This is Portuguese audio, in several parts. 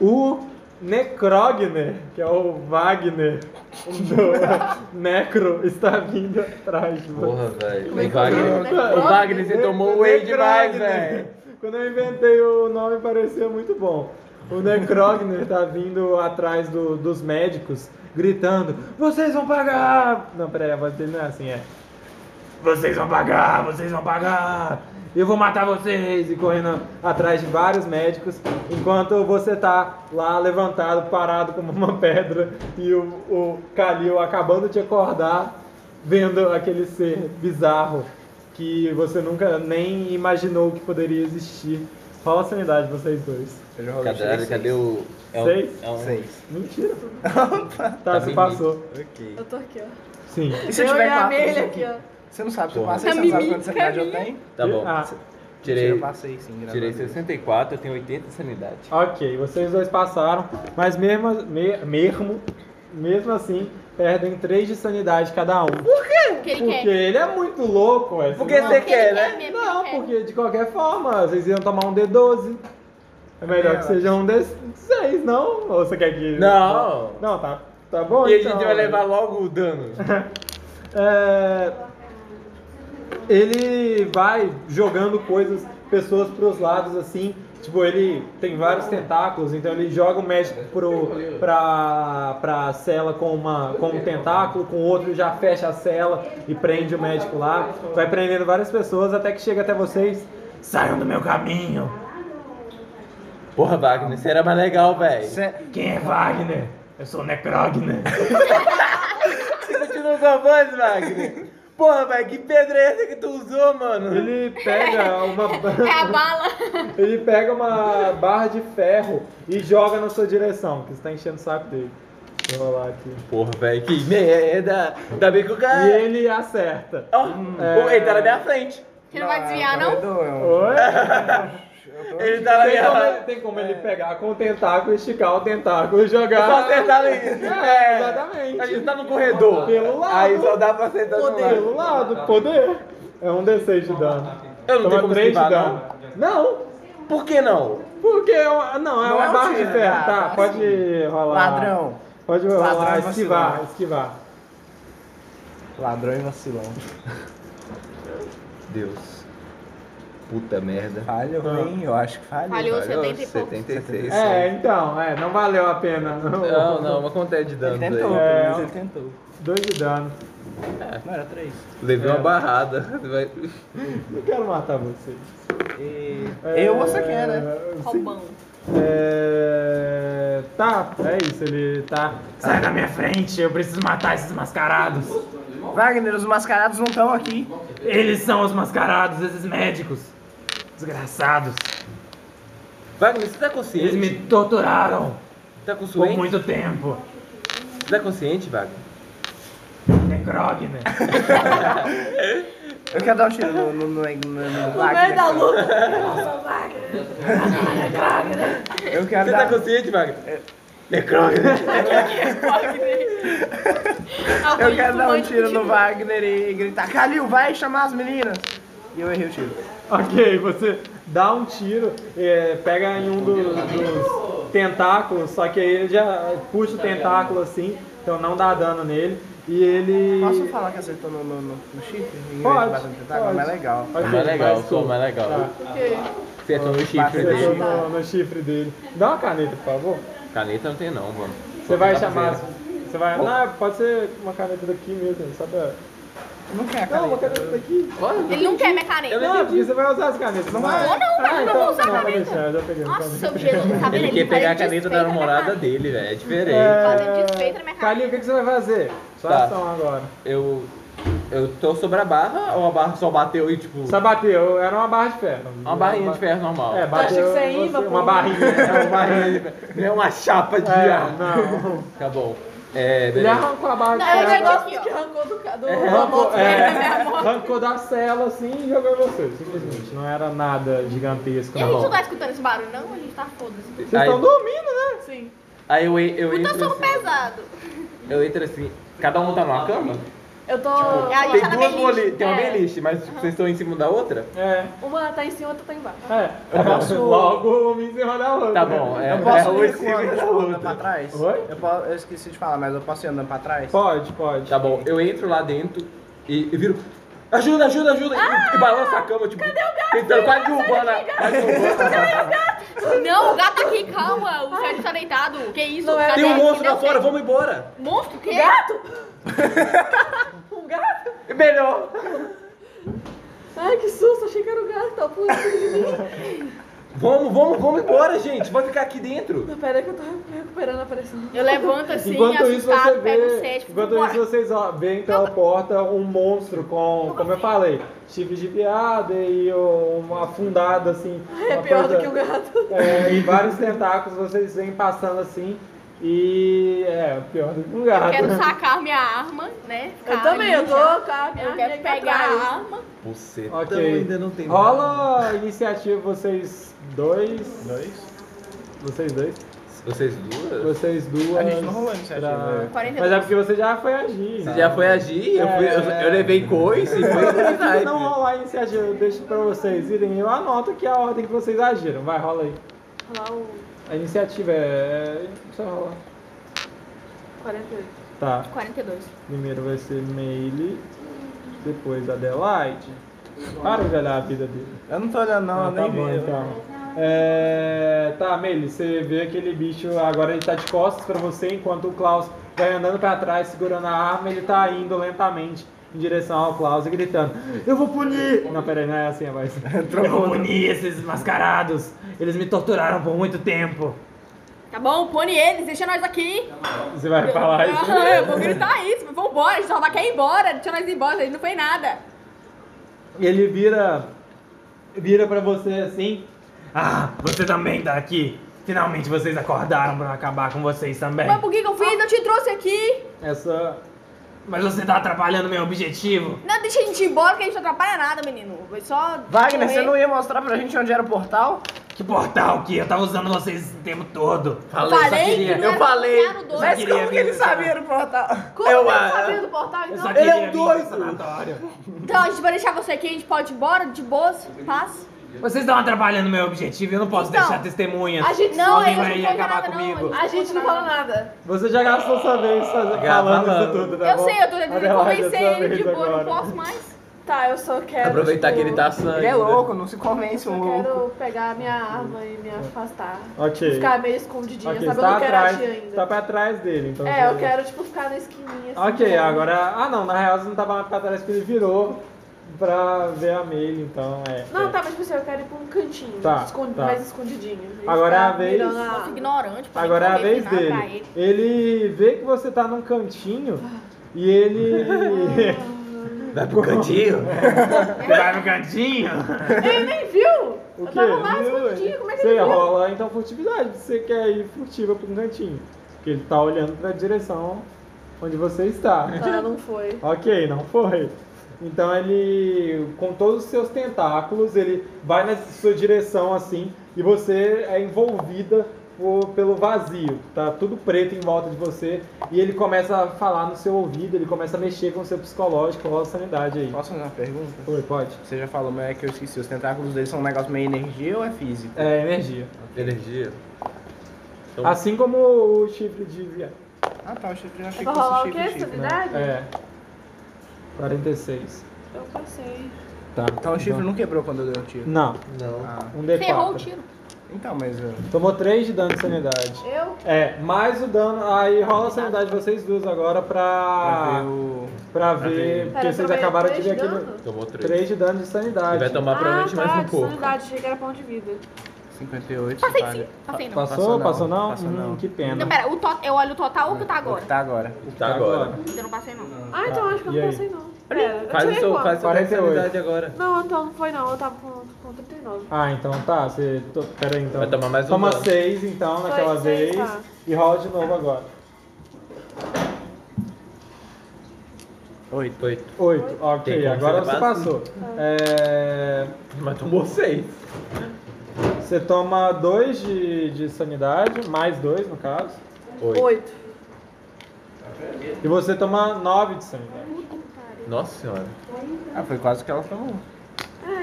O Necrogner, que é o Wagner do Necro, está vindo atrás de você. Porra, velho. É O é o? Wagner, o Wagner, você tomou whey demais, Necrogner. velho. Quando eu inventei o nome pareceu muito bom. O Necrogner tá vindo atrás do- dos médicos, gritando: Vocês vão pagar! Não, peraí, a voz dele não é assim, é. Vocês vão pagar, vocês vão pagar! Eu vou matar vocês! E correndo atrás de vários médicos, enquanto você tá lá levantado, parado como uma pedra, e o, o Kalil acabando de acordar, vendo aquele ser bizarro que você nunca nem imaginou que poderia existir. Rola a sanidade, vocês dois. Eu já rolei, Cadê, cadê o. É um, Seis? É um, Seis. Mentira. Tá tá, você passou. Ok. Eu tô aqui, ó. Sim. E se eu eu tiver a quatro? Aqui, ó. Você não sabe se eu Porra. passei, A você não sabe Mimi quanto sanidade eu tenho? Tá bom. Ah, Tirei, Eu passei sim, graças tirei a Deus. 64, eu tenho 80 de sanidade. ok, vocês dois passaram, mas mesmo, me- mesmo, mesmo assim, perdem 3 de sanidade cada um. Porque ele Porque quer. ele é muito louco, ué. Porque Não- você Porque quer, ele né? quer mesmo, Não, ele quer. porque de qualquer forma, vocês iam tomar um D12. É melhor que seja um D6, não? Ou você quer que. Não. Não, tá, tá bom E a então. gente vai levar logo o dano. É, ele vai jogando coisas, pessoas pros lados assim. Tipo, ele tem vários tentáculos, então ele joga o médico pro, pra, pra cela com, uma, com um tentáculo, com outro já fecha a cela e prende o médico lá. Vai prendendo várias pessoas até que chega até vocês. Saiam do meu caminho! Porra, Wagner, você era mais legal, velho. Quem é Wagner? Eu sou Necrogner. Você continua com a voz, Wagner? Porra, velho, que pedra é essa que tu usou, mano? Ele pega uma. É a bala. Ele pega uma barra de ferro e joga na sua direção, que você tá enchendo o saco dele. Deixa eu rolar aqui. Porra, velho, que merda. Ainda bem que o cara... E ele acerta. Ó, É. ele tá na minha frente. Você não vai desviar, não? um- Oi? tô- Ele tá na Tem minha como, ele, tem como ele pegar com o tentáculo, esticar o tentáculo e jogar. Só acertar ali. É, exatamente. A gente tá no corredor. Pelo lado. Aí só dá pra acertar no lado. Pelo lado, poder. É um D6 de dano. Eu não tenho como 3 de esquivar, dano. Não. Por que não? Porque é uma- não, é Não uma é um barra de ferro. ah, Tá, tá pode rolar. Ladrão. Pode rolar, Ladrão esquivar, vacilão. esquivar. Ladrão e vacilão. Deus. Puta merda. Falha ruim, eu acho que. Falhou. Valeu, 70 e pouco. 76. É, então, é, não valeu a pena. Não, não, mas quanto é de dano Ele tentou, aí? É, pelo menos ele tentou. Dois de dano. Não, era três. Levei É. uma barrada. Não quero matar vocês. E... É, Eu você quer, né? Roubão. É... Tá, é isso, ele tá. Sai da minha frente, eu preciso matar esses mascarados. Wagner, os mascarados não estão aqui. Eles são os mascarados, esses médicos. Desgraçados. Wagner, você tá Eles consciente? me torturaram Tá por consciente? muito tempo. Você tá consciente, Wagner? Necrogner. Eu quero dar um tiro no, no, no, no, Wagner. da luta. Eu quero Você tá dar... consciente, Wagner? Necrogner. Eu quero dar um tiro no Wagner e gritar, Calil, vai chamar as meninas. E eu errei o tiro. Ok, você dá um tiro, é, pega em um dos, dos tentáculos, só que aí ele já puxa o tentáculo assim, então não dá dano nele. E ele. Posso falar que acertou no, no, no, no chifre? Em vez Pode, de bater no tentáculo? pode. Mais legal. Ok, Mais legal, sou tu. mais legal. Tá. Acertou no chifre dele. chifre. No, no chifre dele. Dá uma caneta, por favor. Caneta não tem não, mano. Você vai chamar. Você vai. Não, pode ser uma caneta daqui mesmo, só pra. Não quer a Não, uma caneta. caneta daqui. Ele não quer minha caneta. Não, porque você vai usar as canetas, não vai? vou não, mas ah, eu não então, vou usar a não, caneta. deixar, eu já peguei. Nossa, deixar. Jesus, tá vendo? Ele quer pegar a caneta da namorada caneta. dele, velho. É diferente. Fazendo desfeita na minha Calil, o caneta. que, você vai fazer? Sua Tá. ação agora. Eu. Eu tô sobre a barra ou a barra só bateu e tipo. Só bateu, era uma barra de ferro. Uma barrinha de ferro normal. É, bateu. achei que você é você- imã, Uma barrinha. É uma barrinha de ferro. Não é uma chapa de É, ar. não. Tá bom. É, Ele arrancou a barra de Não, eu ferro. já disse que arrancou do, do, É, da arrancou, moto. é, moto. arrancou da cela assim e jogou em você, simplesmente. Não era nada gigantesco. E a gente não tá escutando esse barulho, não? A gente tá foda-se. Vocês Aí- estão dormindo, né? Sim. Aí eu, eu Puta entro som assim. pesado. Eu entro assim. Cada um tá numa cama? Eu tô. a gente Tem tá na duas boliches, tem uma É. beliche, mas vocês estão em cima da outra? É, Uma tá em cima, outra tá embaixo. é. Eu posso- Logo uma em cima da outra. Tá bom, é. Eu é posso uma ir tipo, andando pra trás? Oi? Eu, po- eu esqueci de falar, mas eu posso ir andando pra trás? Pode, pode. Tá bom, eu entro lá dentro e, e viro. Ajuda, ajuda, ajuda! e, e balanço a cama, tipo. Tentando quase derrubando a. Quase derrubando. Não, o gato tá aqui, calma. O Sérgio tá deitado. Que isso? Não é- Cadê? Tem um monstro Cadê lá o fora, vamos embora! Monstro? O quê? Gato? gato? É melhor! Ai, que susto, achei que era o gato, tá pulando de mim. Vamos, vamos, vamos embora, gente! Vai ficar aqui dentro! Não, pera aí que eu tô recuperando a pressão. Eu levanto assim, Enquanto isso assustado, você pego o vê, Sérgio. enquanto isso vocês ó, veem pela porta um monstro com, como eu falei, chifre de piada e uma afundada assim. É pior coisa- do que o gato. É, e vários tentáculos vocês vêm passando assim e é pior do que um gato. Eu quero sacar minha arma, né? Eu também, eu tô com a minha Eu quero aqui pegar atrás. a arma. Você Ok. ainda não tem Rola a iniciativa vocês dois. Dois? Vocês dois. Vocês duas? Vocês duas. A gente não rolou a iniciativa, pra- né? 42. Mas é porque você já foi agir. Você já foi agir, eu, fui, eu, eu levei coice e foi Se não rolar a iniciativa, eu deixo pra vocês irem. Eu anoto é a ordem que vocês agiram. Vai, rola aí. Lá o A iniciativa é. Só rolar. 48. Tá. 42. Primeiro vai ser Meile, depois Adelaide. Para de olhar a vida dele. Eu não tô olhando, não, Ah, eu tá nem bom, vi. então. É... Tá, Meile, você vê aquele bicho, agora ele tá de costas pra você, enquanto o Klaus vai andando pra trás, segurando a arma, ele tá indo lentamente em direção ao Klaus e gritando: Eu vou punir! Não, peraí, não é assim a voz. Eu vou punir esses mascarados! Eles me torturaram por muito tempo! Tá bom, pune eles, deixa nós aqui. Você vai falar isso? Ah, eu vou gritar isso, mas vambora, a gente só vai querer ir embora, deixa nós ir embora, ele não fez nada. E ele vira. Vira pra você assim. Ah, você também tá aqui. Finalmente vocês acordaram pra acabar com vocês também. Mas por que que eu fiz? Eu te trouxe aqui. Essa. Mas você tá atrapalhando meu objetivo. Não, deixa a gente ir embora, que a gente não atrapalha nada, menino. Vai só. Wagner, correr. você não ia mostrar pra gente onde era o portal? Que portal que eu tava usando vocês o tempo todo. Falei, só queria- que não eu falei. Mas como que ele sabia do portal? Como Eu, eu, ah, sabia do portal, Eu então? Ele é um doido. Então a gente vai deixar você aqui, a gente pode ir embora de boas, paz. Vocês estão atrapalhando meu objetivo, eu não posso Então, deixar testemunhas. a gente- Não, Alguém vai não acabar nada, não, comigo. eles- A gente não falou nada. Você já gastou sua vez falando falando. isso tudo, tá eu bom? sei, eu tô tentando convencer ele de boa, não posso mais. Tá, eu só quero. Aproveitar tipo, que ele tá sangue. Ele é louco, não se convence Eu um louco. quero pegar a minha arma e me afastar. Ok. Ficar meio escondidinha, Ok, sabe? você Eu tá não quero atrás, agir ainda. tá pra trás dele, então. É, eu quero, tipo, ficar na esquininha. assim, Ok, tipo, agora. Ah não, na real você não tava mais pra trás porque ele virou pra ver a Meile, então é. Não, é. tá, mas tipo assim, eu quero ir pra um cantinho. Tá, escon- tá. Mais escondidinho. E Agora é a vez- a ignorante. pra Agora é a vez dele. ele. Ele vê que você tá num cantinho e ele. Vai pro cantinho? Vai no cantinho? Ele nem viu! O eu quê? tava lá Viu? escondidinho, como é que Você ele viu? rola então furtividade, você quer ir furtiva pra um cantinho. Porque ele tá olhando pra direção onde você está. Ah, não foi. Ok, não foi. Então ele, com todos os seus tentáculos, ele vai na sua direção assim e você é envolvida por- pelo vazio. Tá tudo preto em volta de você e ele começa a falar no seu ouvido, ele começa a mexer com o seu psicológico, rola sanidade aí. Posso fazer uma pergunta? Oi, pode. Você já falou, mas é que eu esqueci. Os tentáculos deles são um negócio meio energia ou é físico? É energia. Energia. Então, Assim como o chifre de viado. Ah tá, eu achei eu achei Vai que rolar fosse o chifre, quê? chifre. Sanidade? É. 46. Eu passei. Tá. Então o chifre não quebrou quando eu dei o tiro. Não, Não. Ah, um D4. Ferrou o tiro. então, mas... uh, Tomou 3 de dano de sanidade. Eu? É, mais o dano. Aí rola a sanidade de vocês duas agora pra pra. ver o... Pra ver. Porque vocês tomei acabaram de três ver aqui dano? no. Tomou três. 3 de dano de sanidade. vai tomar ah, provavelmente tá, mais um de pouco. sanidade, achei que era pão de vida. 58. Passei vale. sim, passei não. Passou? Passou não, Passou não? passou Hum, que pena. Não, pera, o to... eu olho o total ou o que tá agora? Tá agora. Tá agora. Eu não passei não. Ah, então acho que eu E não aí? passei não. Pera, eu Faz o tirei seu, quanto? faz seu 48. sanidade agora. Não, então não foi não, eu tava com, com 39. Ah, então tá. Você. to- Pera aí, então. Vai tomar mais um Toma dano. 6 então Foi naquela seis, vez. tá. E rola de novo agora. Oito. Oito. 8. Ok, Tem como agora você você passa? passou. É. Mas tomou seis. Você toma 2 de, de sanidade, mais 2 no caso. Oito. Oito. E você toma 9 de sanidade. Nossa senhora. Ah, foi quase que ela tomou.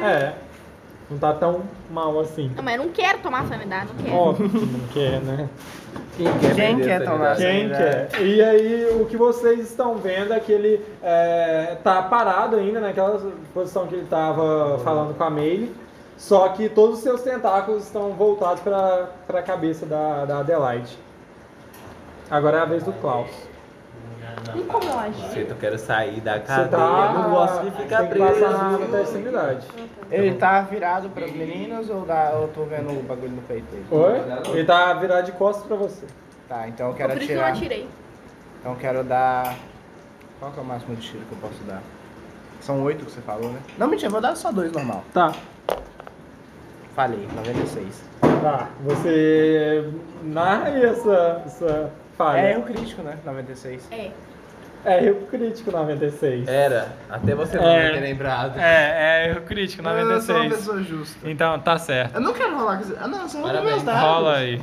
É. Não tá tão mal assim. Não, mas eu não quero tomar sanidade, não quero. Óbvio que não quer, né? Quem quer, Quem quer tomar? Quem quer? E aí, o que vocês estão vendo é que ele é, tá parado ainda naquela posição que ele tava falando com a Meile, só que todos os seus tentáculos estão voltados para a cabeça da, da Adelaide. Agora é a vez do Klaus. E como eu agi? Shit, eu quero sair da Você cadeia. tá. Eu não gosto de ficar tem que passar na preso. terceira unidade. Ele tá virado pras meninas ou dá, eu tô vendo o bagulho no peito dele? Oi? Ele tá virado de costas pra você. Tá, então eu Por quero isso que eu não atirar. atirei. Então eu quero dar. Qual que é o máximo de tiro que eu posso dar? São oito que você falou, né? Não, mentira, vou dar só dois normal. Tá. Falei, 96. Tá. Você narra aí essa, essa falha. É erro crítico, né? 96. É. É erro crítico 96. Era, até você não É. ter lembrado. É, é erro crítico Eu sou uma pessoa justa. Então, tá certo. Eu não quero rolar com isso. Ah, não, só rola Parabéns. meus dados. Rola aí.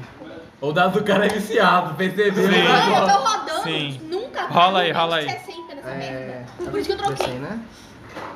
O dado do cara é viciado, percebeu? Sim. Ah, eu tô rodando. Sim. Nunca Rola aí, rola aí. 60 nessa É. merda. Por isso que eu troquei. Descei, né?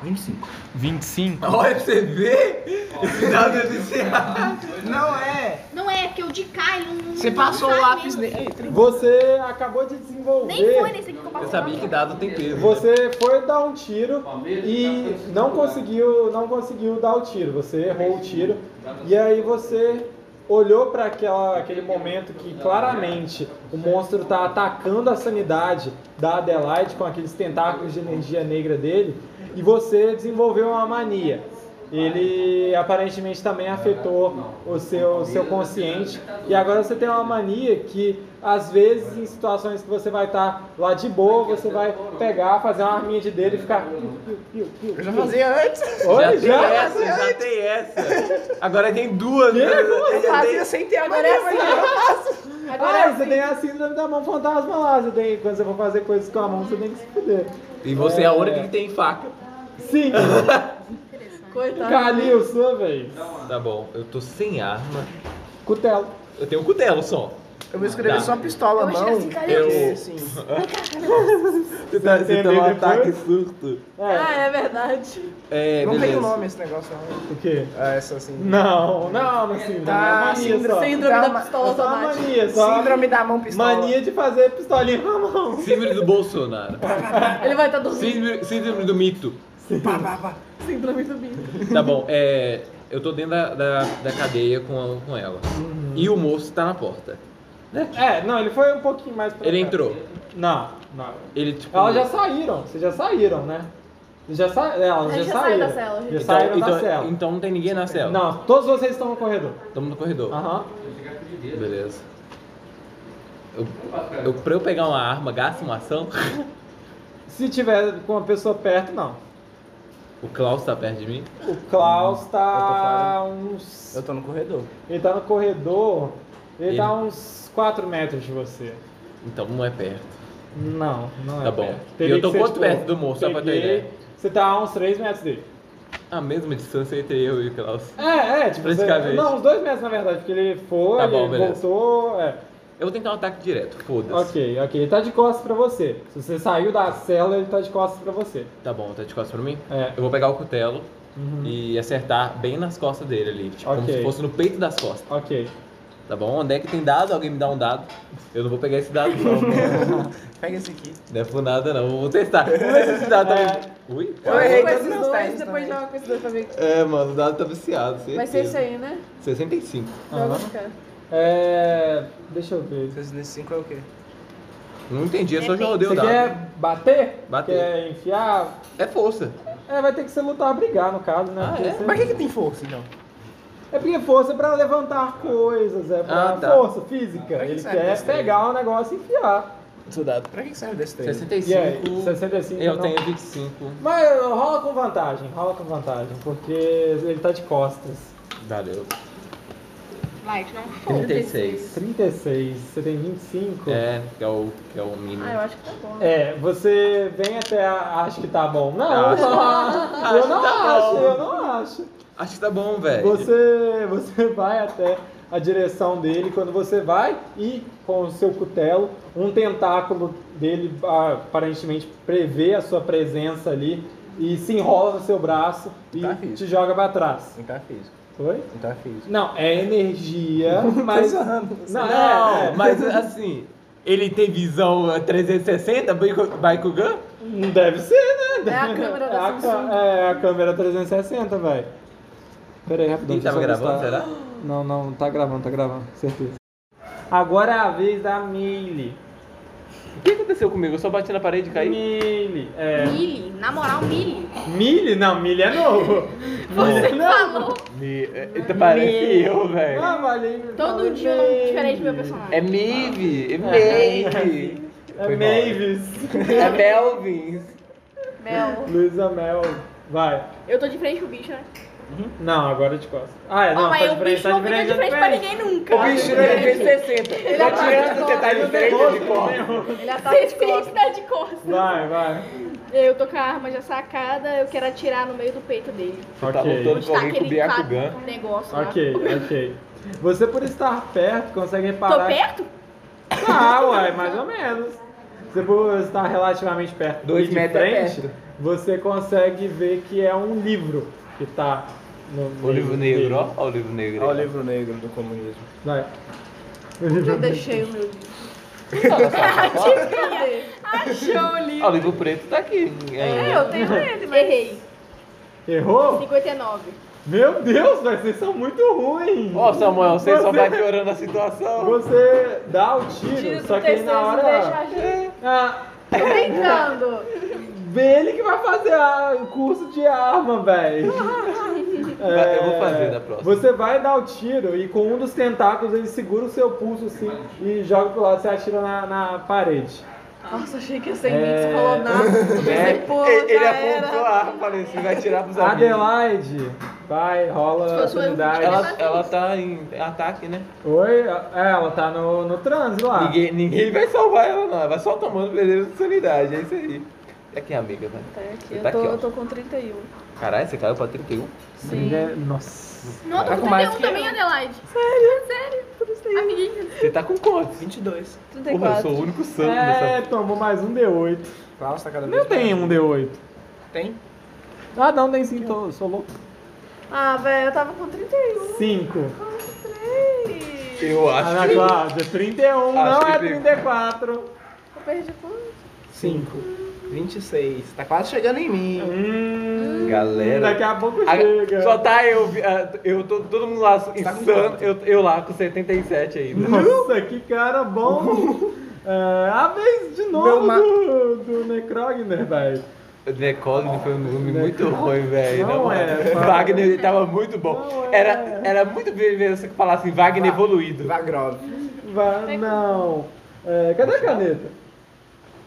25. 25. Olha pra você ver, esse dado é viciado. Não é! Não é, porque o de cá ele não. Você não passou o sai lápis mesmo. nele. Você acabou de desenvolver. Nem foi nesse aqui que eu passei. Eu sabia que dado tem peso. Você foi dar um tiro e não conseguiu, não conseguiu dar o tiro. Você errou o tiro e aí você olhou para aquele momento que claramente o monstro está atacando a sanidade da Adelaide com aqueles tentáculos de energia negra dele e você desenvolveu uma mania. Ele aparentemente também afetou o seu, seu consciente e agora você tem uma mania que às vezes em situações que você vai estar lá de boa, você vai pegar, fazer uma arminha de dedo e ficar. Eu já fazia antes. Oi, já, já? tem essa, já tem essa. Agora tem duas. Que? né? Eu fazia sem ter agora é assim. eu faço. Agora Ah, é você tem a síndrome da mão fantasma lá. Você tem, quando você for fazer coisas com a mão, você tem que se fuder. E você é a única que tem faca. Sim, Coitado. Calil, sua vez. Tá bom, eu tô sem arma. Cutelo. Eu tenho um cutelo só. Eu vou escrever Tá. só pistola Eu assim, cara, eu- porque, assim, Você tá- você tá um ataque surto. Ah, É. é verdade. É, não tem beleza. nome esse negócio, não. O quê? Ah, essa assim. Não, não, não síndrome. Tá, é mania síndrome- só. Síndrome Tá, da mas- pistola É só uma automática. mania, só Síndrome da mão pistola. mania de fazer pistolinha com a mão. Síndrome do Bolsonaro. Ele vai estar dormindo. Síndrome, síndrome do mito. Pá, pá, pá. Síndrome do bicho. Tá bom, é. Eu tô dentro da, da, da cadeia com, com ela. E o moço tá na porta. É, não, ele foi um pouquinho mais pra Ele cá. entrou. Não, não. Ele, tipo. Elas já saíram, vocês já saíram, né? Vocês já sa... Elas A já gente já saiu saíram. da cela, gente. Já então, saíram então, da cela. então não tem ninguém na cela. Não, todos vocês estão no corredor. Estamos no corredor. Aham. Beleza. Eu, eu, pra eu pegar uma arma, gasto uma ação. Se tiver com uma pessoa perto, não. O Klaus tá perto de mim. O Klaus Eu tá tô uns. Eu tô no corredor. Ele tá no corredor. Ele, Ele- tá uns 4 metros de você. Então não é perto. Não, não é. Tá bom. perto. E eu tô quanto perto do moço, só pra ter peguei- ideia? Você tá a uns 3 metros dele. A mesma distância entre eu e o Klaus. É, é, tipo. Você, Praticamente. não, uns 2 metros na verdade, porque ele foi, Tá bom, ele beleza. voltou. É. Eu vou tentar um ataque direto, foda-se. Ok, ok. Ele tá de costas pra você. Se você saiu da cela, ele tá de costas pra você. Tá bom, tá de costas pra mim? É. Eu vou pegar o cutelo Uhum. e acertar bem nas costas dele ali. Tipo, como Ok. se fosse no peito das costas. Ok. Tá bom? Onde é que tem dado? Alguém me dá um dado. Eu não vou pegar esse dado, não. Pega esse aqui. não é por nada, não. Vou testar. Vamos ver se esse dado tá. É. Ui, Eu errei Com esses dois, testes depois joga com esses dois pra ver. É, mano, o dado tá viciado. Vai ser isso aí, né? 65. Joga Aham. no cara. É. Deixa eu ver. 65 é o quê? Não entendi, eu só já rodei Você o dado. quer bater? Bater. Quer enfiar? É força. É, vai ter que ser lutar, brigar no caso, né? Ah, Porque é? você- Mas que que tem força, então? É porque força é pra levantar coisas, é pra Ah, tá. força física. Que Ele quer pegar o negócio e enfiar. Soldado. Pra que serve desse treino? 65. E aí, 65 Eu não. tenho 25. Mas rola com vantagem, rola com vantagem, porque ele tá de costas. Valeu. Light, não foi. 36. 36, você tem 25. É, que é o, que é o mínimo. Ah, eu acho que tá bom. É, você vem até a, acho que tá bom. Não, Acho. eu não Acho acho, eu não tá acho, bom. eu não acho. Acho que tá bom, velho. Você, você vai até a direção dele quando você vai e com o seu cutelo, um tentáculo dele aparentemente prevê a sua presença ali e se enrola no seu braço e Tá te joga pra trás. É físico. Foi? Então é físico. Não, é energia, mas. Não, Não, é, é, mas assim, ele tem visão eh, 360, Baiku- Baikugan? Não deve ser, né? É a câmera da É a. É a câmera 360, velho. Pera aí, rapidinho. Quem tava gravando, listar. será? Não, não, tá gravando, tá gravando, certeza. Agora é a vez da Meile. O que aconteceu comigo? Eu só bati na parede e caí? Meile, é. Mili, na moral, Mili. Mille? Não, Mille é novo. É novo. Falou. Me... eh, Parece eu, velho. Ah, valeu. Todo dia um nome diferente do meu personagem. É Mive, é Maeve, É Foi mal. Mavis. é Melvins. Mel. Luísa Mel. Vai. Eu tô de frente pro bicho, né? Não, agora de costas. Ah, é, não, Ó, mas tá de o frente, bicho tá não de frente, de tá frente pra ninguém nunca. O bicho ele fez 60. Ele Não ataca adianta de você tá de frente de costas. Ele ataca de Você sempre costas. tá de costas. Vai, vai. Eu tô com a arma já sacada, eu quero atirar no meio do peito dele. Tá Ok. lutando com tá alguém com aquele Byakugan. negócio. Ok, ok. Você por estar perto consegue Tô reparar. perto? Ah, ué, mais ou menos. Você por estar relativamente perto Dois de metros é frente, perto. você consegue ver que é um livro que tá no O livro negro, dele. ó. Ó o livro negro. Olha o ó. livro negro do comunismo. Vai. Eu deixei o meu livro. Achou o livro. Ó, o livro preto tá aqui É, eu tenho ele, mas... Errei. Errou? 59. Meu Deus, velho, vocês são muito ruins. Ó, Samuel, você só Você- vai piorando a situação. Você dá o tiro, Tira só que aí na deixa hora. a gente. Ah, Tô brincando. vê ele que vai fazer o curso de arma, velho. Vai, eu vou fazer da próxima. Você vai dar o tiro e com um dos tentáculos ele segura o seu pulso assim e joga pro lado, você atira na, na parede. Nossa, achei que ia ser em É. falou nada. É, pô, ele apontou a arma, falei assim, vai tirar pros amigos. Adelaide, vai, rola afinidade. eu Ela, ela tá em ataque, né? Oi? É, ela tá no, no transe lá. Ninguém, ninguém vai salvar ela, não. Ela vai só tomando de sanidade, é isso aí. E aqui, amiga, velho. Tá aqui, eu, tá tô, aqui, eu tô com 31. Caralho, você caiu pra 31? Sim. É, Nossa. Não, tô Tá com com mais 31 que também, eu. Adelaide. Sério? Sério? Amiguinho. Você tá com quantos? 22. Porra, eu 34. sou o único santo É, dessa. tomou mais um D8. Klaus tá cada vez Não tem um D8. Tem? Ah, não, tem sim, tô, sou louco. Ah, velho, eu tava com 31. 5. Três. Eu acho Ana que... Cláudia, 31, Acho não é tem. 34. Eu perdi quanto? 5. 26. Tá quase chegando em mim. Hum, Galera. Daqui a pouco A- chega. Só tá eu, eu tô, todo mundo lá tá com insano, eu, eu lá com 77 ainda. Nossa, que cara bom. É, a vez de novo ma- do, do Necrogner, velho. O Necogni foi um nome muito ruim, velho. Não Não, é, é. Wagner tava muito bom. Não é. Era, era muito bem ver você falar assim, Wagner Va- evoluído. Vagrov. Vai, não. É, cadê a caneta?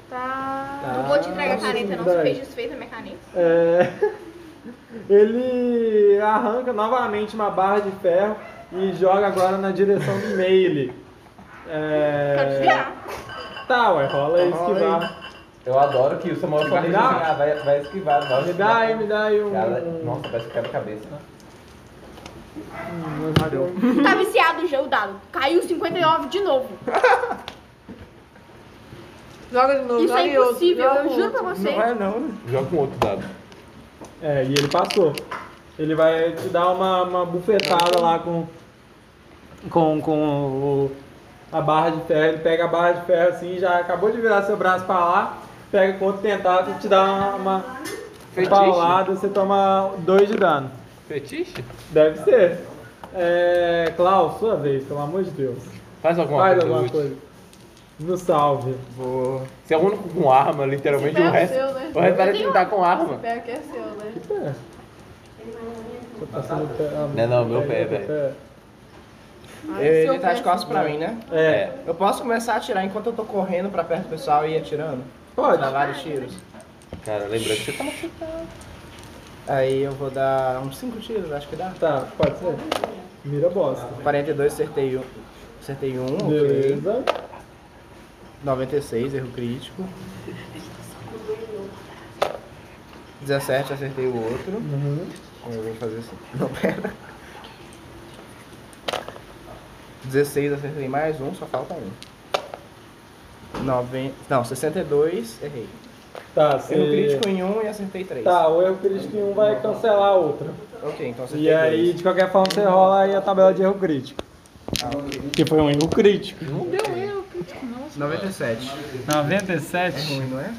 Tá. Não vou te entregar a caneta, não. Você fez desfeita a minha caneta. É, ele arranca novamente uma barra de ferro e joga agora na direção do Meile. É... Quero desviar. Tá, ué, rola aí Rola esquivar. Eu adoro que o Samuel Vai falou dar? assim, ah, vai, vai esquivar. Vai Me dá aí, me dá aí um. Cara, nossa, parece que quebra-cabeça. um- Tá viciado já o dado. Caiu 59 de novo. Joga de novo. Isso é impossível, eu com juro outro. pra você. Não é não, né? Joga com outro dado. É, e ele passou. Ele vai te dar uma, uma bufetada lá com, com, com o- a barra de ferro. Ele pega a barra de ferro assim, já acabou de virar seu braço pra lá, pega com outro tentáculo e te dá uma, uma Fetiche? paulada, você toma dois de dano. Fetiche? Deve ser. É, Klaus, sua vez, pelo amor de Deus. Faz alguma Faz coisa. alguma coisa. No salve. Vou. Você é o único com arma, literalmente. Esse O é resto, seu, né? o resto parece que não tá com arma. Esse pé aqui é seu, né? Que pé? Tô passando pé. ah, Não é não, meu pé, velho. Ah, Ele tá de é costas pra mim, né? É, Eu posso começar a atirar enquanto eu tô correndo pra perto do pessoal e ir atirando? pode. Dar vários tiros. Cara, lembrando que você tá machucado. Aí eu vou dar uns 5 tiros, acho que dá. Tá, pode ser. Mira bosta. 42, acertei um. Acertei um. Beleza. 96, erro crítico. 17, acertei o outro. Uhum. Eu vou fazer assim. Não, pera. 16 acertei mais um, só falta um. Noven... Não, 62, errei. Tá, você... Erro crítico em um e acertei três. Tá, o erro crítico em um vai cancelar a outra. Ok, então acertei E aí, dois. de qualquer forma, você rola aí a tabela de erro crítico. Ah, ok. Que foi um erro crítico. Não deu. 97. 97? É ruim, não é?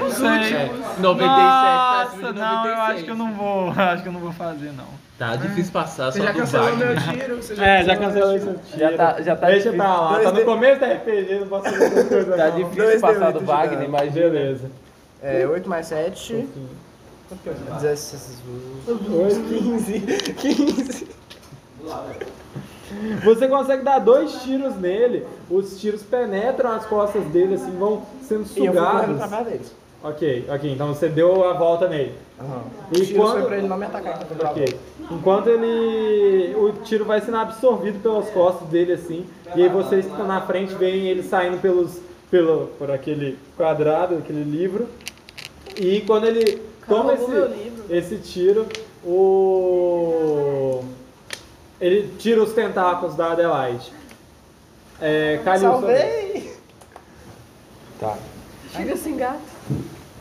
Não sei. 97, tá Nossa, de não, eu 96. acho que eu não vou. Acho que eu não vou fazer, não. Tá difícil passar Você só já do cancelou meu Wagner. tiro. Você É, já cancelou esse tiro. Já tá- já tá Deixa difícil. pra lá, tá no começo da RPG, não posso fazer essas coisas Tá não. difícil Dois passar D8 do Wagner, mas Beleza. É, 8 mais 7. 16. 15. 15. Você consegue dar dois tiros nele, os tiros penetram as costas dele, assim, vão sendo E eu sugados. pra trás deles. Ok, ok, então você deu a volta nele. Aham. E O tiro quando- foi pra ele não me atacar enquanto eu tava Ok. Enquanto ele. O tiro vai sendo absorvido pelas costas dele assim. E aí vocês que estão na frente veem ele saindo pelos. Pelo, por aquele quadrado, aquele livro. E quando ele toma esse, esse tiro, o. Ele tira os tentáculos da Adelaide. É, Calil, Salvei! Tá, Chega assim, gato.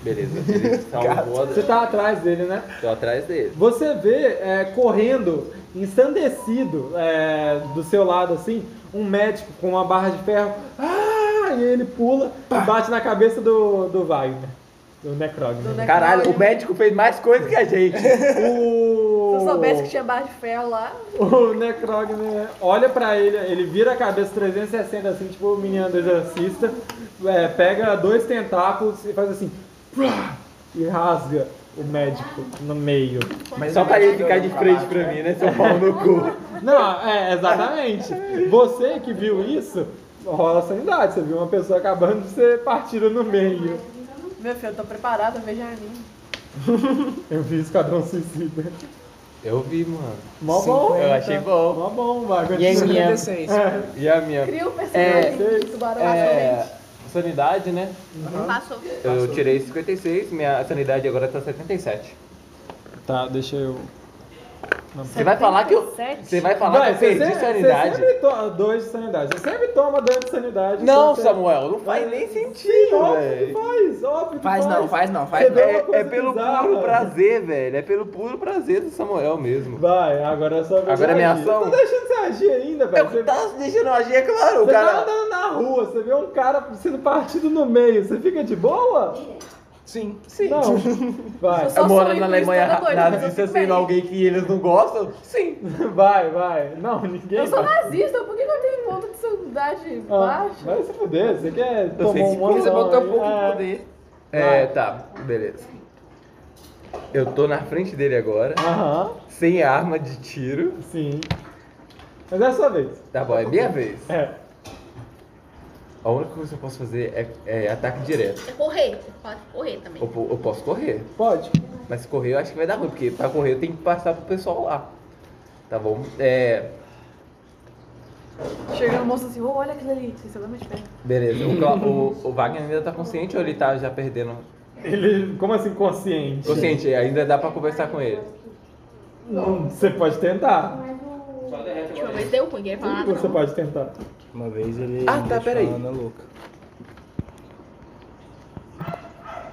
beleza. Ele salvou. Você tá atrás dele, né? Tô atrás dele. Você vê é, correndo, ensandecido é, do seu lado assim, um médico com uma barra de ferro. Ah! E ele pula e bate na cabeça do, do Wagner. Do Necrog. Do Né? Necrog. Caralho, o médico fez mais coisa que a gente. O... Se eu soubesse que tinha barra de ferro lá, O Necrogner olha pra ele, ele vira a cabeça 360 assim, tipo o menino do exorcista, é, pega dois tentáculos e faz assim, e rasga o médico no meio. Mas Só pra ele ficar de frente pra né? mim, né? Seu pau no cu. Não, é, exatamente. Você que viu isso, rola sanidade. Você viu uma pessoa acabando de ser partida no meio. meu filho, eu tô preparada, veja anime. Eu vi Esquadrão Suicida. Eu vi, mano. Mó bom. eu achei bom. Mó bom, vai. E aí, continua. minha- 56. É. E a minha. Cria um personagem É, do tubarão É. Sanidade, né? Passou. Eu tirei 56, minha sanidade agora tá 77. Tá, deixa eu. Você vai falar que eu. 77? Você vai falar que eu perdi sempre, sanidade? Você sempre toma dois de sanidade. Você sempre toma dano de sanidade. Não, você- Samuel, não faz nem Sim, sentido, óbvio que velho. faz, óbvio que Faz não, faz não, faz Você não. vê uma É, é pelo bizarra. puro prazer, velho. É pelo puro prazer do Samuel mesmo. Vai, agora é só Agora é minha agir. ação? Eu tô deixando você agir ainda, velho. Você, Eu tá deixando eu agir, é claro. O você tá andando na rua, você vê um cara sendo partido no meio, você fica de boa? Sim. Sim. Não. Vai, Eu Eu moro na Alemanha eu nazista sendo bem. alguém que eles não gostam? Sim. vai, vai. Não, ninguém Eu sou vai. nazista, por que eu tenho ponto de saudade Ah, baixa? vai se fuder, você quer tomar sei um Você botou um pouco de poder. É, tá, beleza. Eu tô na frente dele agora, Aham, sem arma de tiro. sim. Mas é a sua vez. Tá bom, é minha vez. É. A única coisa que eu posso fazer é, é ataque direto. É correr. Você pode correr também. Eu, eu posso correr, Pode. mas se correr eu acho que vai dar ruim, porque pra correr eu tenho que passar pro pessoal lá. Tá bom? É. Chega no moço assim, oh, olha aquilo ali, você está mais perto. Beleza. O, Cla- o, o Wagner ainda tá consciente ou ele tá já perdendo? Ele, como assim, consciente? Consciente, ainda dá pra conversar com ele. Não, você pode tentar. Última vez deu ruim, ninguém nada. você não. pode tentar. Uma vez ele. Ah, tá, peraí. Ana louca.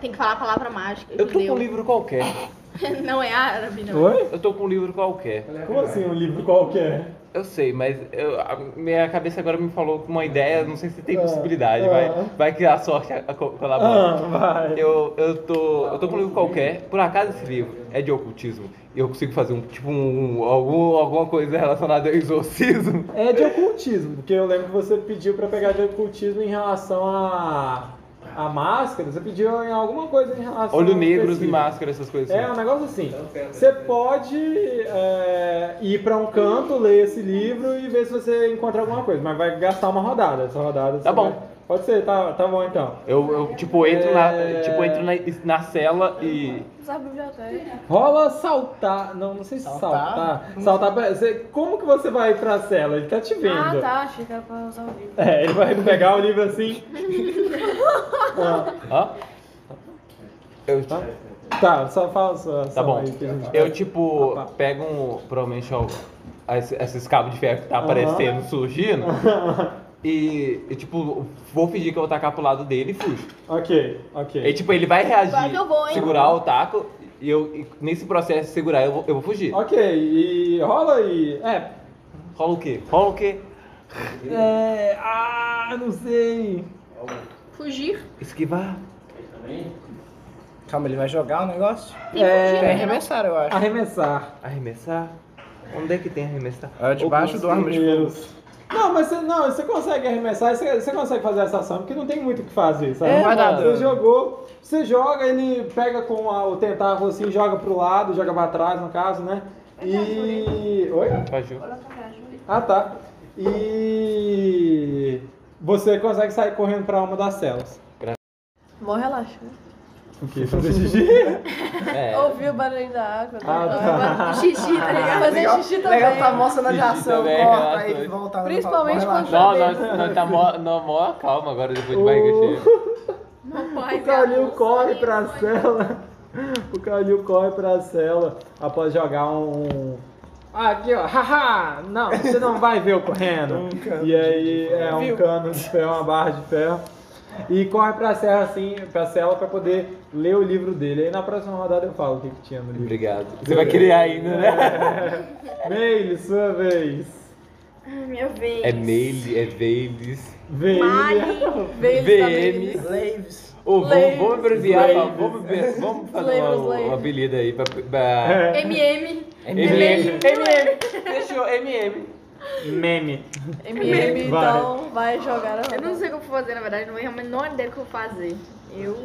Tem que falar a palavra mágica. Eu tô com um livro qualquer. Não é árabe, não. Oi? Eu tô com um livro qualquer. Como assim um livro qualquer? Eu sei, mas eu- a minha cabeça agora me falou com uma ideia, não sei se tem Ah, possibilidade, ah. vai, vai que a sorte a- a- co- Ah, colabora. vai. Eu, eu, tô, eu tô com um livro qualquer, por acaso esse livro é de ocultismo, eu consigo fazer um, tipo, um, algum, alguma coisa relacionada ao exorcismo. É de ocultismo, porque eu lembro que você pediu pra pegar de ocultismo em relação a, a máscara. Você pediu em alguma coisa em relação Olho negros e máscara, essas coisas É um assim. negócio assim. Você pode é, ir pra um canto, ler esse livro e ver se você encontra alguma coisa, mas vai gastar uma rodada. Essa rodada Tá você bom. vai- Pode ser, tá, tá bom então. Eu, eu, tipo, entro, na, É. tipo, entro na, na cela e... Usar a biblioteca. Rola saltar. Não, não sei se saltar. Saltar? Saltar. pra- você- como que você vai pra cela? Ele tá te vendo. Ah, tá, achei que era pra usar o livro. É, ele vai pegar o livro assim. Ah, Hã? Eu, tá? Tá, só fala sua ação Tá bom. aí Eu, tipo, Ah, tá. pego um, provavelmente, ó, esse- esses cabos de ferro que tá aparecendo, surgindo. E, e, tipo, vou fingir que eu vou tacar pro lado dele e fujo. ok, ok. E tipo, ele vai reagir, Vai que eu vou, hein? segurar o taco, e eu, e nesse processo de segurar, eu vou, eu vou fugir. Ok, e rola aí. É. Rola o quê? Rola o quê? É. Ah, não sei. Fugir. Esquivar. Calma, ele vai jogar o negócio? Tem É. fugir, né? arremessar, eu acho. Arremessar. Arremessar? Onde é que tem arremessar? É debaixo do arma de fogo. Primeiros. Não, mas você, não, você consegue arremessar, você, você consegue fazer essa ação, porque não tem muito o que fazer, sabe? É, não vai dar Você dano. jogou, você joga, ele pega com a- o tentáculo assim, joga pro lado, joga pra trás, no caso, né? E. Oi? Ah, tá. E. Você consegue sair correndo pra uma das celas. Mó relaxa. O quê? Fazer xixi? É. Ouvir o barulhinho da água. né? Ah, tá. Xixi, tá ligado? Fazer legal, xixi também. Legal tá mostrando a Xixi ação, também, corta, aí volta. Principalmente quando. Não, nós, nós tá mó, nós mó calma agora depois de barriga cheia. O Calil corre pra cela. O Calil corre pra cela após jogar um. Ah, aqui ó, haha! Não, você não vai ver eu correndo. Um cano e aí é um Viu? cano de ferro, uma barra de ferro. E corre pra serra assim, pra cela pra poder ler o livro dele. Aí na próxima rodada eu falo o que, que tinha no livro. Obrigado. Você vai criar ainda, né? Meile, sua vez. Minha vez. É mail, é Veils. Veile. Slaves. Ô, vamos, Slaves. vamos abreviar, vamos, ver- vamos fazer uma, uma apelido aí pra... pra... MM. MM. MM. Fechou, MM. Meme. MM, Vai. então vai jogar a Eu não sei o que eu vou fazer, na verdade. Não tenho a menor ideia do que eu vou fazer. Eu...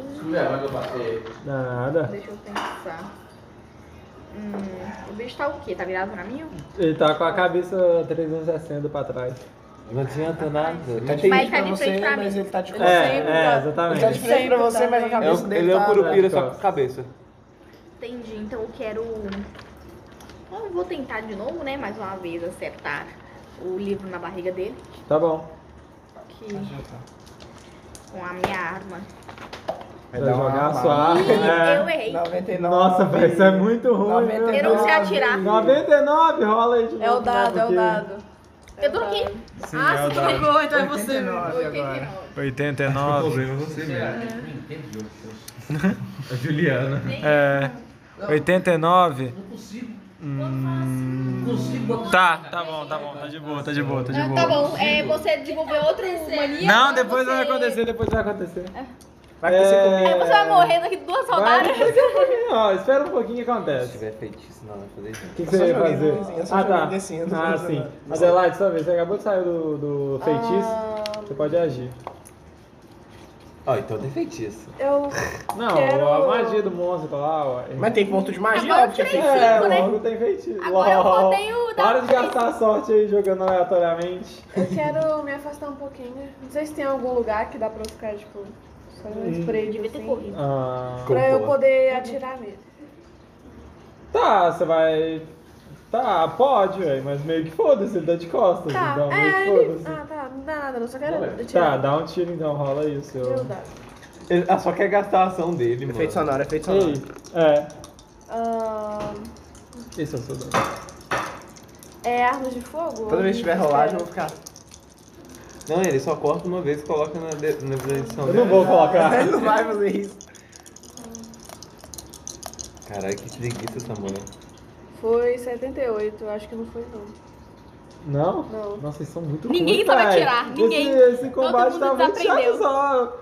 Nada. Deixa eu pensar. Hum, o bicho tá o quê? Tá virado pra mim? Ele tá com a cabeça 360 pra trás. Não adianta nada. Tá Não de tem... Mas frente tá pra de você, frente pra mas mim. ele tá de É, costas. é, Sempre tá- Ele tá de exatamente. frente pra você, mas a tá cabeça É dele ele é um tá... curupira só tá. com a cabeça. Entendi. Então eu quero... Eu vou tentar de novo, né? Mais uma vez acertar o livro na barriga dele. Tá bom. Que... Com a minha arma. Vai dar jogar a sua arma. Ih, É. eu errei. 99. Nossa, velho, isso é muito ruim. 99. viu? Eu não sei atirar. 99, rola aí de novo. É o dado, né, é o dado. Eu tô aqui. Sim, ah, é você dado. pegou, então é você. 89 agora. 89. 89. A Juliana. É. 89. Hum... Tá, tá bom, tá bom, tá de boa, tá de boa, tá de Ah, boa. tá bom. É, você desenvolveu outra mania? Não, depois você... vai acontecer, depois vai acontecer. Vai acontecer É. comigo. Aí você vai morrer daqui duas Vai, rodadas. ó, espera um pouquinho que Se acontece. tiver feitiço, não vai fazer isso. O que, que você joguei fazer? só Ah, tá. Ah, sim. Adelaide, sua vez. Você acabou de sair do, do feitiço. Ah, Você pode agir. Ó, então tem feitiço. eu Não, Quero- a magia do monstro tá lá, ó. Mas tem ponto de magia, Agora eu óbvio que tirei tem. cinco, É, né? logo tem feitiço. Agora eu botei o da Para de feitiço. gastar sorte aí jogando aleatoriamente. Eu quero me afastar um pouquinho. Não sei se tem algum lugar que dá pra eu ficar, tipo, só um spray de Devia ter assim, corrido. Ah, Pra eu poder atirar nele. tá, você vai. Tá, pode, velho, mas meio que foda-se, ele tá de costas. Tá, então meio é, que ele... foda-se. Ah, tá, não dá nada, não, só quero Tá, atirar. dá um tiro então, rola aí o seu. Eu. Ele ah, só quer gastar a ação dele, mano. Efeito sonoro, efeito sonoro. Ei, é, Ahn, esse é o seu dano. é armas de fogo? Toda vez que tiver rolagem, eu vou ficar. Não, ele só corta uma vez e coloca na, de, na edição Eu dele. não vou colocar. Ele não vai fazer isso. Caralho, que preguiça essa mulher. Foi 78, eu acho que não foi não. Não? Não. Nossa, vocês são muito Ninguém ruins, sabe atirar, ninguém. Esse, esse combate mundo tá muito chato só.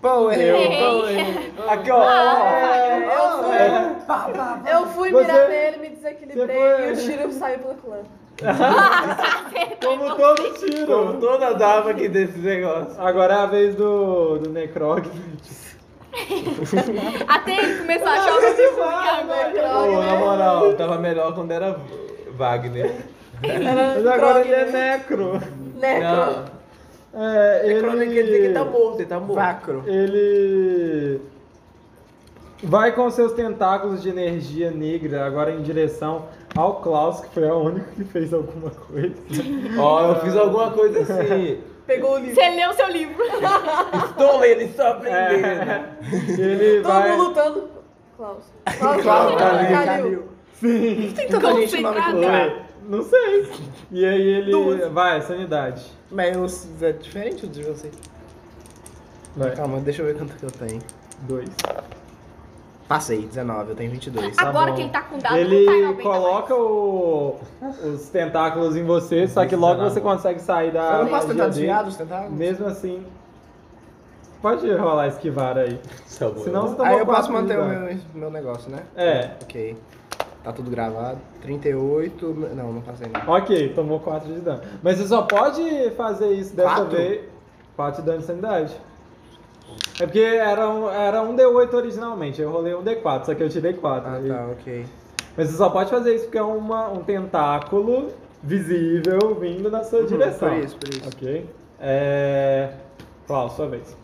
Pô, Eu, eu. Errei. Aqui, ó. Eu fui. é. Pá, pá, pá. Eu fui Você- mirar nele, me desequilibrei você foi- e o tiro saiu pela culatra. Como todo tiro. Como todas as armas aqui desse negócio. Agora é a vez do, do Necrog. Até ele começou a achar o né? Pô, na moral, tava melhor quando era Wagner. Era Mas agora ele é né? Necro. Necro. Não, É, ele... Necrônico quer dizer que tá morto, ele tá morto. Vacro. Ele vai com seus tentáculos de energia negra agora em direção ao Klaus, que foi a única que fez alguma coisa. Ó, eu fiz alguma coisa assim. Pegou o livro. Você leu seu livro. Estou lendo, estou aprendendo. É, ele Todo vai. mundo lutando. Klaus. Klaus, Claro, Kalil. Calil. Sim. Tem tanta gente no nome. Não sei. E aí ele. Duas. Vai, sanidade. Mas eu- é diferente de você. Vai. Calma, deixa eu ver quanto que eu tenho. Dois. Passei, 19, eu tenho 22. Tá Agora bom. que ele tá com dado, Ele não tá em 90 coloca o- os tentáculos em você, só que logo você consegue sair da. Eu não posso tentar desviar dos tentáculos? Mesmo assim. Pode rolar esquivar aí. Tá. Senão você tomou Aí eu posso manter o meu, meu negócio, né? É. Ok. Tá tudo gravado. 38. Não, não passei não. Ok, tomou 4 de dano. Mas você só pode fazer isso dessa Quatro? vez. 4 de dano de sanidade. É porque era um, era um D8 originalmente, eu rolei um D4, só que eu tirei 4. Ah, tá, ok. Mas você só pode fazer isso porque é uma, um tentáculo visível vindo na sua Uhum, direção. por isso, por isso. Ok. É. Klaus, sua vez.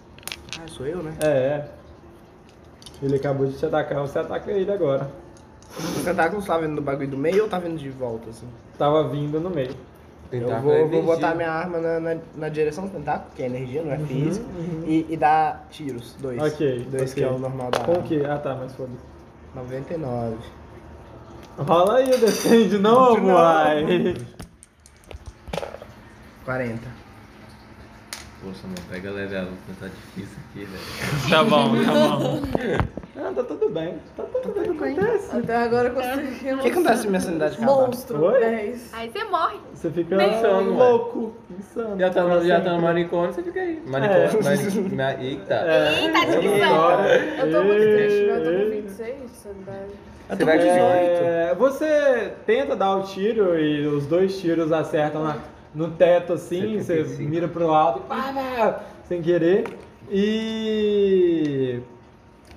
Ah, sou eu, né? É, é. Ele acabou de te atacar, você ataca ele agora. O tentáculo tá vindo do bagulho do meio ou tá vindo de volta, assim? Tava vindo no meio. Eu vou, com vou botar minha arma na, na, na direção do tentáculo, que é energia, não é física. uhum. E, e dar tiros, dois. Ok, Dois ok. que é o normal da Com arma. o quê? Ah tá, mas foda-se. 99. Rola aí o descende de novo, novo. vai. 40. Poxa, não pega leve, tá difícil aqui, velho. Tá bom, tá bom. Ah, tá tudo bem. Tá tudo bem, acontece. Até agora eu consegui. O que acontece se minha sanidade acabar? Monstro, Oi? 10. Aí você morre. Você fica Insano, louco, insano. Já tá, no, já tá no manicômio, você fica aí. Manicômio, É. mani- Eita. É. Eita. Agora- Eu tô muito triste, mas eu tô com Ei. 26 de sanidade. Eu Você tô vai com de 18. É, você tenta dar o tiro e os dois tiros acertam na- no teto assim, você 75. mira pro alto e pá, pá, sem querer. E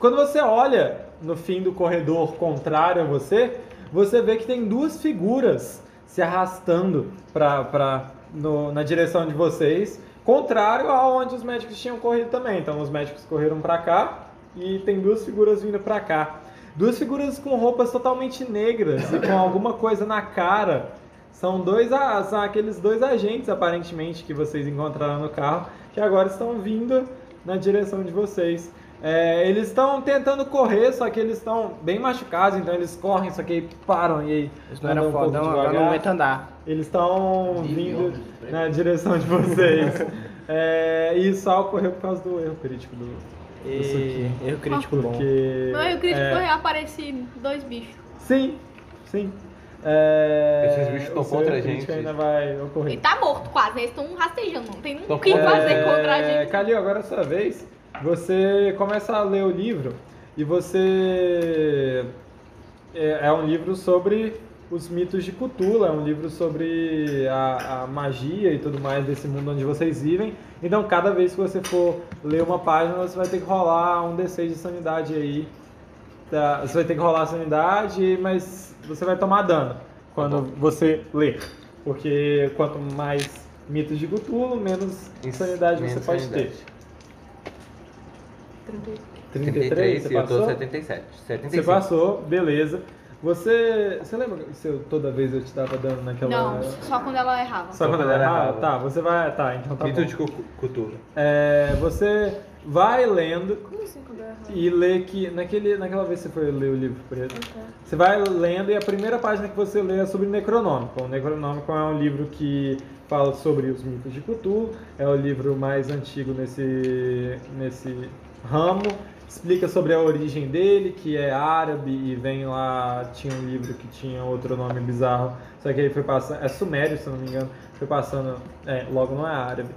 quando você olha no fim do corredor contrário a você, você vê que tem duas figuras se arrastando pra, pra, no- na direção de vocês, contrário aonde os médicos tinham corrido também. Então os médicos correram pra cá e tem duas figuras vindo pra cá. Duas figuras com roupas totalmente negras e com alguma coisa na cara. São dois são aqueles dois agentes aparentemente que vocês encontraram no carro que agora estão vindo na direção de vocês. É, eles estão tentando correr, só que eles estão bem machucados, então eles correm, só que aí param e aí Isso não era andam um pouco fodão, agora não andar. Eles estão vindo na direção de vocês. É, e só ocorreu por causa do erro crítico do, do Suki. E erro crítico bom. Porque. Não, eu acredito é, foi aparecer dois bichos. Sim, sim. É, Esses bichos estão contra a crítico gente. ainda vai ocorrer. Ele tá morto quase, né? Eles estão rastejando, não tem o que com- fazer contra a É, gente. Calil, agora é a sua vez. Você começa a ler o livro e você. É, é um livro sobre os mitos de Cthulhu, é um livro sobre a, a magia e tudo mais desse mundo onde vocês vivem. Então, cada vez que você for ler uma página, você vai ter que rolar um D6 de sanidade aí. Tá? Você vai ter que rolar a sanidade, mas você vai tomar dano quando você ler. Porque quanto mais mitos de Cthulhu, menos sanidade você pode sanidade. ter. 33 33, você e eu tô passou? 77. Você 75. passou, beleza. Você. Você lembra se eu, toda vez eu te tava dando naquela. Não, só quando ela errava. Só quando ela errava? Tá, você vai. Tá, então tá Mito de cu- cultura. É, você vai lendo Como assim quando eu errava? e lê que. Naquele, naquela vez que você foi ler o livro preto. Ok. Você vai lendo e a primeira página que você lê é sobre Necronômico. O Necronômico é um livro que fala sobre os mitos de Cthulhu, é o livro mais antigo nesse, nesse ramo, explica sobre a origem dele, que é árabe e vem lá, tinha um livro que tinha outro nome bizarro, só que aí foi passando, é sumério se não me engano, foi passando, é, logo não é árabe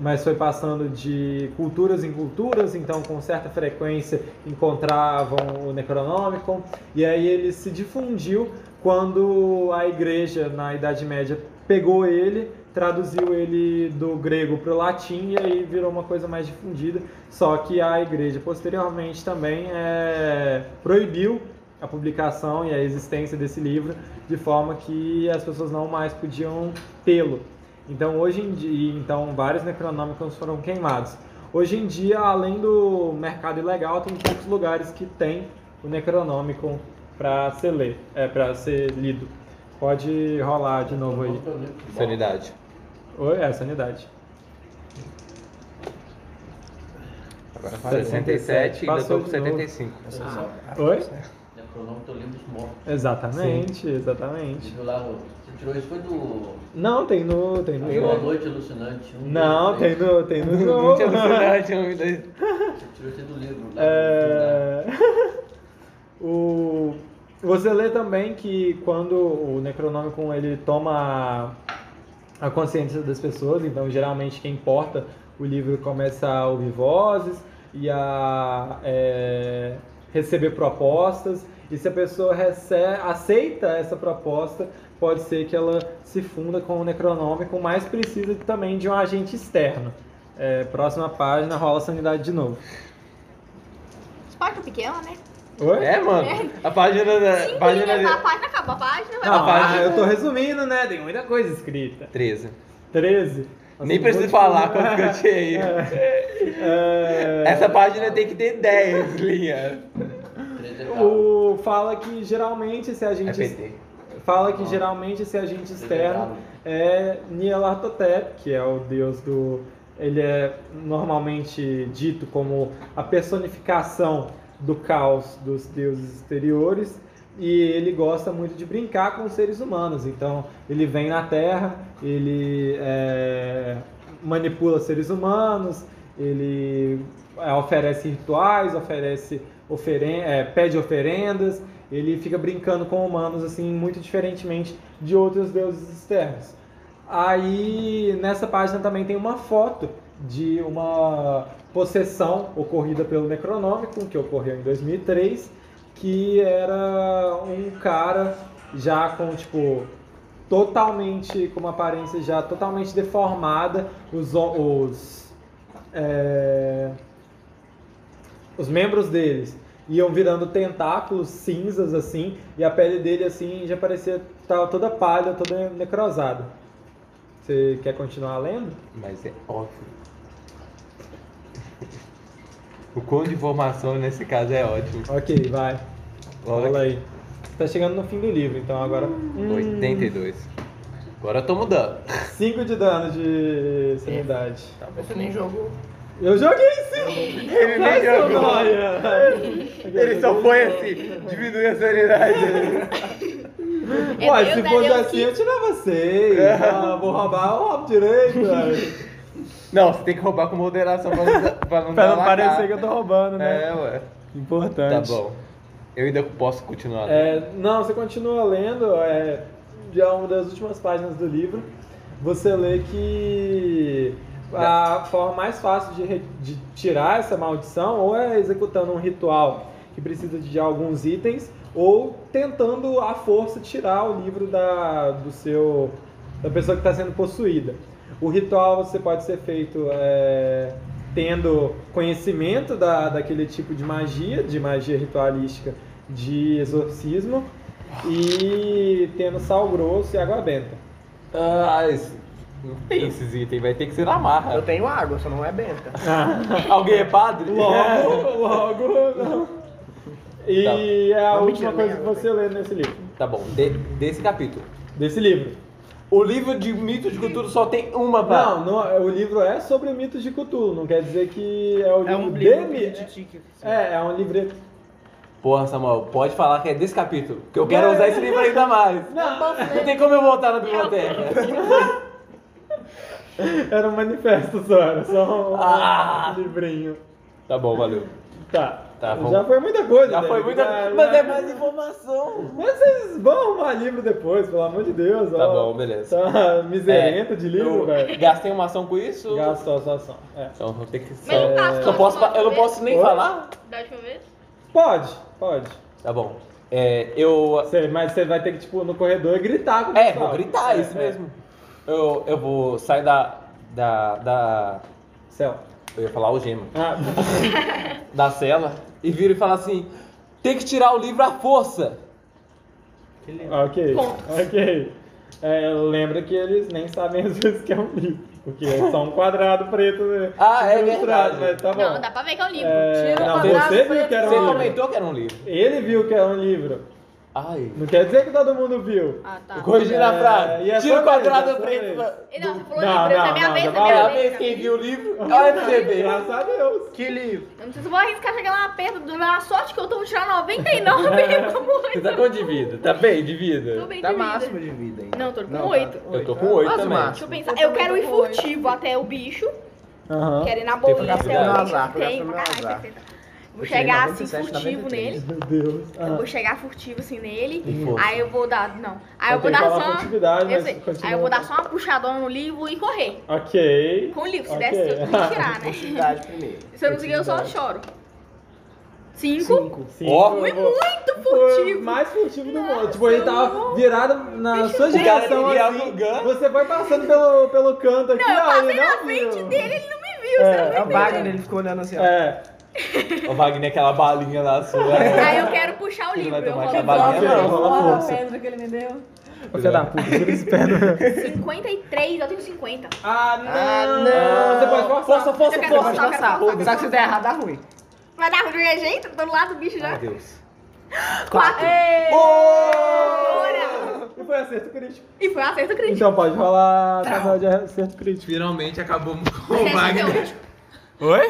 mas foi passando de culturas em culturas, então com certa frequência encontravam o Necronômico, e aí ele se difundiu quando a igreja na Idade Média pegou ele, traduziu ele do grego para o latim e aí virou uma coisa mais difundida. Só que a igreja posteriormente também é, proibiu a publicação e a existência desse livro de forma que as pessoas não mais podiam tê-lo. Então hoje em dia, então vários Necronômicos foram queimados. Hoje em dia, além do mercado ilegal, tem poucos lugares que tem o Necronômico para ser ler, é para ser lido. Pode rolar de novo aí. Sanidade. Oi, é sanidade. Agora falei. 67 e ainda Passou tô com de novo. 75. Oi? Livros Mortos. Exatamente, exatamente. Viu lá, o- você tirou isso foi do. Não, tem no. Tem Foi uma no. noite alucinante. Um, Não, dois, tem no. Tem no Muito jogo. alucinante, um, dois. Você tirou isso aí do livro. Lá, É... o... Você lê também que quando o Necronômico ele toma a- consciência das pessoas, então geralmente quem importa o livro começa a ouvir vozes e a é, receber propostas, e se a pessoa recebe, aceita essa proposta, pode ser que ela se funda com o Necronômico, mas precisa também de um agente externo. É, próxima página rola sanidade de novo. Página pequena, né? Oi? É, mano. A página da. Cinco página linhas na de... página, acabou a página, vai Não, pra ah, página. eu tô resumindo, né? Tem muita coisa escrita. 13. 13. Nem preciso falar quanto que eu tirei. É, Essa página tem que ter 10 linhas. três etapas. o, fala que geralmente esse É agente PT. fala que geralmente esse agente externo é Nyarlathotep, que é o deus do ele é normalmente dito como a personificação do caos dos deuses exteriores e ele gosta muito de brincar com os seres humanos. Então ele vem na Terra, ele é, manipula seres humanos, ele é, oferece rituais, oferece oferen é, pede oferendas, ele fica brincando com humanos assim muito diferentemente de outros deuses externos. Aí nessa página também tem uma foto de uma possessão ocorrida pelo Necronômico, que ocorreu em 2003, que era um cara já com tipo totalmente com uma aparência já totalmente deformada, os os é, os membros deles iam virando tentáculos cinzas assim, e a pele dele assim já parecia tava toda pálida, toda necrosada. Você quer continuar lendo? Mas é ótimo. O quão de informação nesse caso é ótimo. Ok, vai. Olha Fala aí. Tá chegando no fim do livro, então agora. Hum, 82. Agora eu tô mudando. 5 de dano de sanidade. Você nem jogou. Eu joguei sim! Ele nem jogou. Ele só foi assim, diminuir a sanidade. É Ué, se fosse Eu assim, que- eu tirava 6. Ah, vou roubar, eu roubo direito, velho. Não, você tem que roubar com moderação pra não, pra não, Pra não parecer que eu tô roubando, né? É, ué. Tá Importante. bom. Eu ainda posso continuar. lendo. É, não, você continua lendo, é, já uma das últimas páginas do livro, você lê que a forma mais fácil de, re- de tirar essa maldição ou é executando um ritual que precisa de alguns itens, ou tentando à força tirar o livro da, do seu, da pessoa que está sendo possuída. O ritual você pode ser feito é, tendo conhecimento da, daquele tipo de magia, de magia ritualística de exorcismo, e tendo sal grosso e água benta. Ah, esse- não tem esses itens, vai ter que ser na marra. Eu tenho água, só não é benta. Alguém é padre? Logo, logo, não. E é a Não, última coisa que você lê nesse livro. Tá bom, de- desse capítulo. Desse livro. O livro de mito de cultura só tem uma, pá. Não, não, o livro é sobre mitos de Cthulhu, não quer dizer que é o livro É um de livro mi- de tique. É, é um livro. Porra, Samuel, pode falar que é desse capítulo, que eu quero usar esse livro ainda mais. Não, Não tem como eu voltar na biblioteca. era um manifesto só, era só um, Ah. um livrinho. Tá bom, valeu. Tá. Tá bom. Já foi muita coisa. Já né? foi muita. Já- Mas já- é mais informação. Mas vocês vão arrumar livro depois, pelo amor de Deus. Tá ó. bom, beleza. Tá miserento de livro, eu velho. Gastei uma ação com isso? Gastou a sua ação. É. Então vou ter que. Mas não tá Só posso, eu não posso nem Oi? falar? Da última vez? Pode, pode. Tá bom. É, eu. Você- mas você vai ter que, tipo, no corredor e gritar com o É, pessoal. vou gritar, é isso É, mesmo. Eu, eu vou sair da. Da. da Céu. eu ia falar algema. Ah, Da cela e viro e falo assim: tem que tirar o livro à força. ok, ok. É, lembra que eles nem sabem às vezes que é um livro. Porque é só um quadrado preto né, Ah, é ilustrado, verdade. mas tá bom. Não, dá pra ver que é um livro. É, não, você viu que era um Você livro. comentou que era um livro. Ele viu que era um livro. Ai. Não quer dizer que todo mundo viu. Ah, tá. Corrigindo a É, frase. é Tira o quadrado preto. da- Não, você falou Não, livro, essa é não, minha não, vez, é vai minha vez. vez quem viu o livro. Olha você ver. Graças a Deus. Que livro? Eu não sei se vou arriscar chegar lá perto do a sorte que eu tô tirar 99, vamos Você tá com de vida? Tá bem de vida? Tô bem Tá de vida. máximo de vida ainda. Não, tô com tá. oito. Eu tô com oito Quase também. Deixa eu máximo. pensar. Eu Eu quero ir furtivo até o bicho. Quero ir na Tem boinha, pra se é o bicho. Tem, caralho, azar. 60. Vou Eu chegar assim 97, furtivo 93. nele. Meu Deus. Eu Ah. vou chegar furtivo assim nele. Aí eu vou dar. Não. Aí Vai eu vou que dar só. furtividade, Eu mas sei. Aí eu vou dar só uma puxadona no livro e correr. Ok. Com o livro, se Ok. desse eu me tirar, né? Primeiro. Se eu não conseguir, eu só choro. Cinco. Cinco. Eu Foi muito Foi furtivo. mais furtivo do mundo. Tipo, ele eu tava virado na sua O cara direção assim. Você foi passando pelo, pelo canto aqui, Não, eu ó, passei ele na não frente viu. dele, ele não me viu. É, você não É o me Wagner, ele ficou olhando assim, ó. É. Ô Wagner, aquela balinha lá sua. Aí eu quero puxar o livro. vai Eu tomar rolo aquela balinha, Não, rola Olha a força. pedra que ele me deu. Ô, Filha da puta, tira esse pé do... 53, eu tenho 50. Ah, não! Ah, não. Você pode forçar. Força, força, Eu quero força. forçar, eu quero forçar. Só que se der errado, dá ruim. Vai dar ruim de qualquer jeito? Tô do lado do bicho já. Ai, Deus. Quatro. E foi acerto crítico. E foi acerto crítico. Então pode rolar tabela de acerto crítico. Finalmente acabamos com o 68. Wagner. Oi?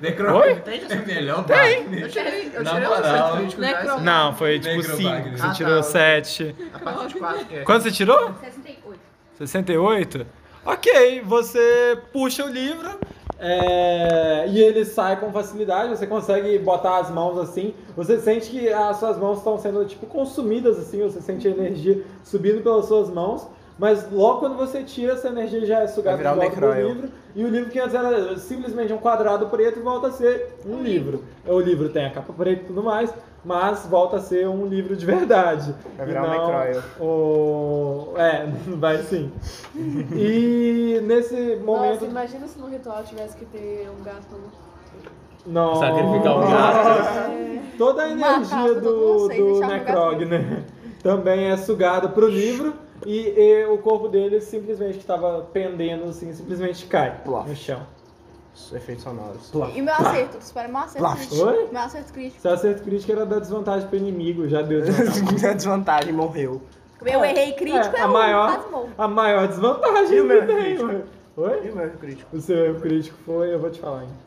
Necrog. É melhor Wagner. Eu tirei, eu Na tirei moral. assim. Não, foi tipo Negro 5. Wagner. Você Ah, tirou tá. 7. A parte de 4 que é. Quanto você tirou? 68. 68? Ok, você puxa o livro é, e ele sai com facilidade, você consegue botar as mãos assim, você sente que as suas mãos estão sendo tipo consumidas assim, você sente a energia subindo pelas suas mãos, mas logo quando você tira, essa energia já é sugada de um volta pro necróio. livro, e o livro que antes era simplesmente um quadrado preto volta a ser um livro. O livro tem a capa preta e tudo mais, mas volta a ser um livro de verdade. Vai virar um não necróio. O... É, vai sim. E nesse momento. Nossa, imagina se no ritual tivesse que ter um gato. Não. Sacrificar um gato. É, Toda a energia do, do o Necrog, né? Também é sugada pro livro e, e o corpo dele simplesmente que estava pendendo assim, simplesmente cai Plof. no chão. Efeitos sonoros. E meu acerto? Espera, meu acerto Plaf. crítico. Oi? Meu acerto crítico. Seu acerto crítico era da desvantagem pro inimigo, já deu desvantagem. Desvantagem morreu. Eu errei crítico, É, é, a um maior, a maior desvantagem E o meu que tem. Oi? E o meu crítico? O seu erro crítico foi, eu vou te falar ainda.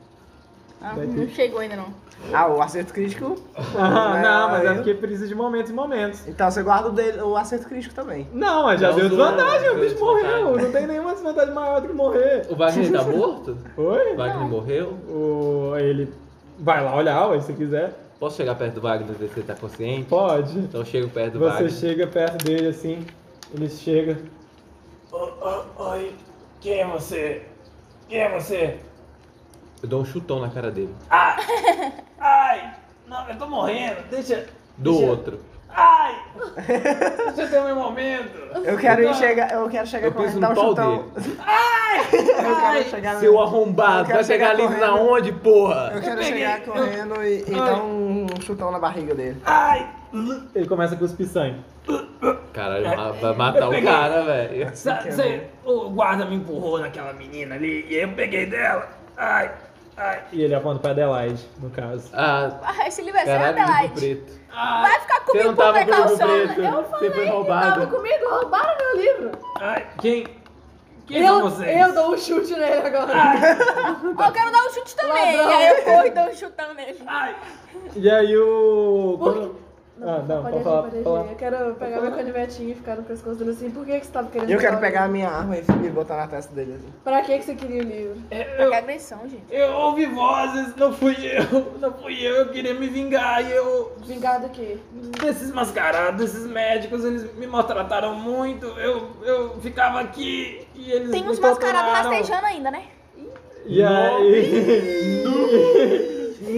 Ah, Vai não ter. chegou ainda não. Ah, o acerto crítico. Ah, não, mas é porque precisa de momentos e momentos. Então você guarda o, dele, o acerto crítico também. Não, mas já Não, deu desvantagem, o bicho morreu. Não tem nenhuma desvantagem maior do que morrer. O Wagner tá morto? Oi? O Wagner morreu? O, ele vai lá olhar, ué, se quiser. Posso chegar perto do Wagner ver se ele tá consciente? Pode. Então eu chego perto do Você Wagner. chega perto dele assim, ele chega. Oi, quem é você? Quem é você? Eu dou um chutão na cara dele. Ai, não, eu tô morrendo. Deixa. Do deixa- outro. Ai! Deixa eu ter o meu momento. Eu quero ir chegar, eu quero chegar Eu com e dar no um chutão. dele. Eu quero chegar no- Seu arrombado, Eu quero vai chegar livro na correndo. onde, porra? Eu quero chegar correndo e, e dar um chutão na barriga dele. Ai! Ele começa a cuspir sangue. Caralho, ma- vai matar o cara, velho. O guarda me empurrou naquela menina ali e eu peguei dela. Ai, ai. E ele aponta pra Adelaide, no caso. Ah, Ah, esse livro é seu, caralho, livro Adelaide. preto. Vai ficar Você comigo não tava com o livro precaução. preto. Eu Você foi tava roubado. comigo, roubaram meu livro. Ai, quem? Quem são Eu, vocês? eu dou um chute nele agora. Eu quero dar um chute também. Ladrão. E aí eu corro e dou um chutão nele. E aí o. Por quando- Ah, não, pode falar. pode falar. Eu quero pegar meu canivetinho e ficar no pescoço dele assim. Por que, que você tava querendo Eu quero pegar a minha arma e botar na testa dele assim. Pra que, que você queria o livro? Eu, Que agressão, gente. eu ouvi vozes, não fui eu, não fui eu, eu queria me vingar e eu. Vingar do quê? Desses mascarados, desses médicos, eles me maltrataram muito. Eu, eu ficava aqui e eles. Tem uns mascarados rastejando ainda, né? E aí.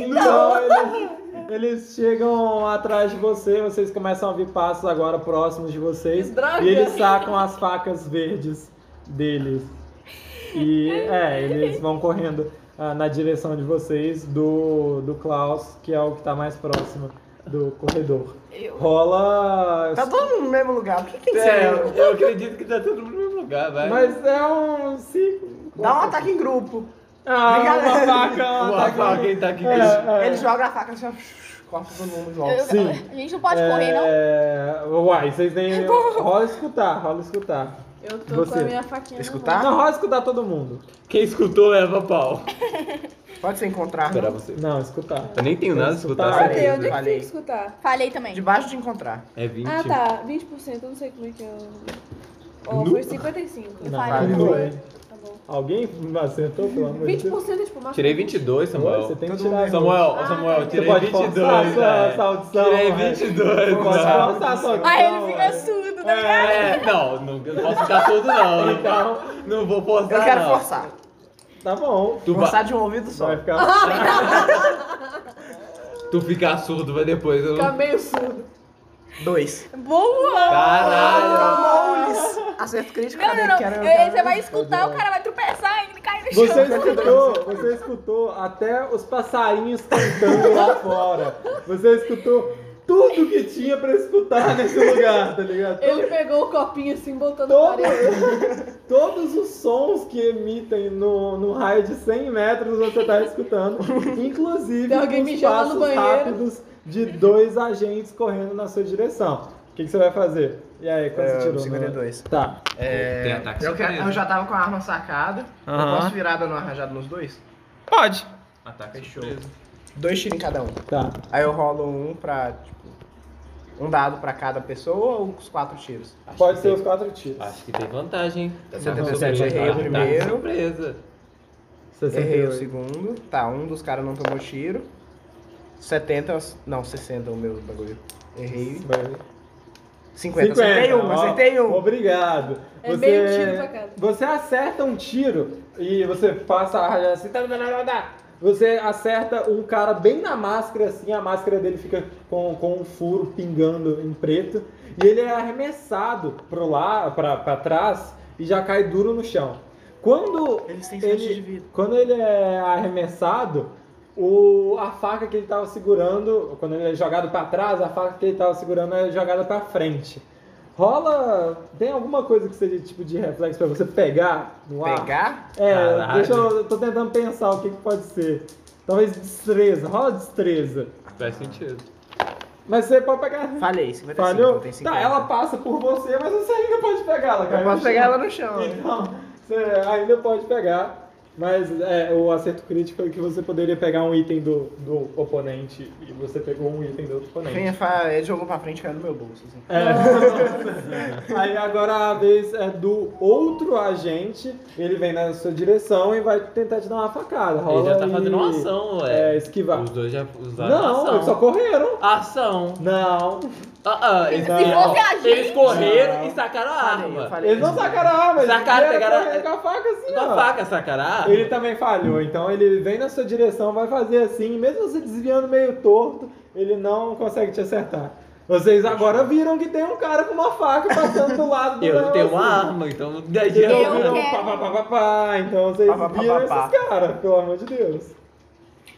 Não, eles, eles chegam atrás de você, vocês começam a ouvir passos agora próximos de vocês. Droga! E eles sacam as facas verdes deles. E é, eles vão correndo ah, na direção de vocês, do, do Klaus, que é o que tá mais próximo do corredor. Eu. Rola. Tá todo mundo no mesmo lugar, por que que É, ser? eu, eu acredito que tá todo mundo no mesmo lugar, vai. Mas é um ciclo. Dá um ataque em grupo. Ah, uma Brincadeira. faca, um Uma ataque. faca, quem tá aqui É, é. Ele joga a faca assim, ó, corta todo mundo volta. Eu- Sim. A gente não pode correr, não? É... Uai, vocês nem. Rola escutar, rola escutar. Eu tô Você. com a minha faquinha Escutar? Não, rola escutar todo mundo. Quem escutou leva pau. Pode ser encontrar. Esperar não? você. Não, escutar. Eu nem tenho nada a Escutar. escutar. Onde é que Falei. tem que escutar? Falei também. Debaixo de encontrar. É 20. Ah, tá. 20%, eu não sei como é que eu... Ó, Nu- foi 55. Eu Não, falei. Alguém acertou, pelo amor de Deus? 20% é tipo uma Tirei 22, Oi, Samuel. Você tem que Todo tirar. Samuel, Ah, Samuel. Você tirei pode 22. forçar. Tirei é. 22, Você pode forçar a sua audição. Aí ele fica surdo, né? É, não, não, não posso ficar surdo não. Então, Não vou forçar Eu quero não. forçar. tá bom. Tu, Forçar de um ouvido só. Vai ficar. tu ficar surdo, vai depois. Eu... Fica meio surdo. Dois. Boa! Caralho! Acerto crítico, Não, não, não. Quero- Eu- Você vai escutar, o cara vai tropeçar Você escutou, você escutou até os passarinhos cantando lá fora. Você escutou tudo que tinha pra escutar nesse lugar, tá ligado? Ele pegou o copinho assim, botou na parede. Todos os sons que emitem no, no raio de 100 metros você tá escutando, inclusive os passos rápidos de dois agentes correndo na sua direção. O que, que você vai fazer? E aí, quando É, você tirou? no- 52. Tá. É, Tem ataque eu, quero- eu já tava com a arma sacada. Eu Aham. posso virar dando uma rajada nos dois? Pode. Ataque Fechou. surpresa. Dois tiros em cada um. Tá. Aí eu rolo um pra, tipo, um dado pra cada pessoa ou os quatro tiros? Pode que ser tem- os quatro tiros. Acho que tem vantagem, hein? Tá, Ataque 77, surpresa. errei o primeiro. surpresa. Errei o 68. segundo. Tá, um dos caras não tomou tiro. 70, não, 60 o meu bagulho. Errei. Vai. 50, acertei um, acertei um. Obrigado. É meio tiro pra cada. Você acerta um tiro e você passa a assim. tá, tá, tá, tá. Você acerta um cara bem na máscara, assim, a máscara dele fica com, com um furo pingando em preto. E ele é arremessado pro lá, pra, pra trás e já cai duro no chão. Quando Eles têm sete de ele, vida. quando ele é arremessado, o, a faca que ele estava segurando, quando ele é jogado para trás, a faca que ele estava segurando é jogada para frente. Rola. Tem alguma coisa que seja tipo de reflexo para você pegar no ar? Pegar? É, Caralho. deixa eu. eu tô tentando pensar o que, que pode ser. Talvez destreza, rola destreza. Faz sentido. Mas você pode pegar. Falhei, 55. Falhou? Tem 50. Tá, ela passa por você, mas você ainda pode pegar ela, cara. Eu posso pegar ela no chão. né? Então, você ainda pode pegar. Mas é, o acerto crítico é que você poderia pegar um item do, do oponente e você pegou um item do outro oponente. Vem, fa- Ele jogou pra frente e caiu no meu bolso. Assim. É. Aí agora a vez é do outro agente, ele vem na sua direção e vai tentar te dar uma facada. Ele Rola já tá aí, fazendo uma ação, É, ué. esquivar. Os dois já usaram Não, ação. eles só correram. Ação. Não. Ah, ah, eles, Se ó, fosse a gente- eles correram Não. e sacaram a Falei, arma. falei. Eles não sacaram a arma, eles Sacaram, pegaram- com a faca assim, Com ó. a faca sacaram a arma? Ele também falhou, então ele vem na sua direção, vai fazer assim, mesmo você desviando meio torto, ele não consegue te acertar. Vocês agora viram que tem um cara com uma faca passando do lado do Eu não tenho uma arma, então não adianta. Eu viram quero. pá, pá, pá, pá, pá, então vocês Pá, pá, pá, viram pá, esses caras, pelo amor de Deus.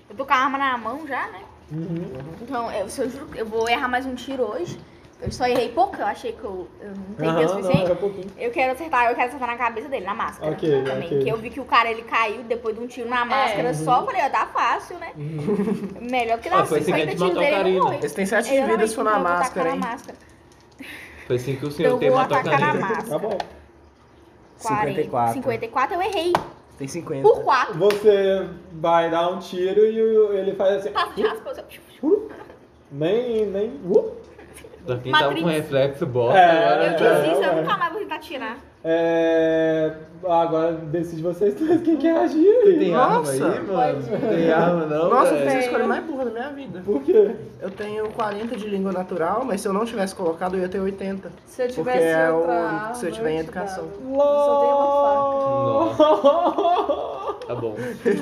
Eu tô com a arma na mão já, né? Uhum. Então, eu, se eu juro, eu vou errar mais um tiro hoje. Eu só errei pouco, eu achei que eu, eu não peguei o Aham, não, suficiente. era pouquinho. Eu quero acertar, eu quero acertar na cabeça dele, na máscara. Ok, também. ok. Que eu vi que o cara ele caiu depois de um tiro na máscara só, eu falei, ó, tá fácil, né? Melhor que Ah, dar foi assim que a 50 gente tiros matou dele ele Karina. não morre. Eles têm sete de Exatamente, vida se for na então eu vou tacar máscara, na hein? máscara. Foi assim que o Então senhor eu tem vou matou a atacar na Karina. máscara. Tá bom. 40. 54. 54 eu errei. Tem 50. Por 4. Você vai dar um tiro e ele faz assim, Passa de aspas. eu- nem, nem, uh, Pra quem tava com reflexo bosta, É, agora Eu disse isso, eu é. nunca mais vou tentar tirar. É... Agora decide vocês dois quem quer agir aí. Tem arma Nossa. aí, mano? Não tem arma não, Nossa, eu velho. fiz a escolha mais burra da minha vida. Por quê? Eu tenho 40 de língua natural, mas se eu não tivesse colocado, eu ia ter 80. Se eu Porque tivesse é outra o- arma, se eu tiver em te educação. Eu só tenho uma Tá bom.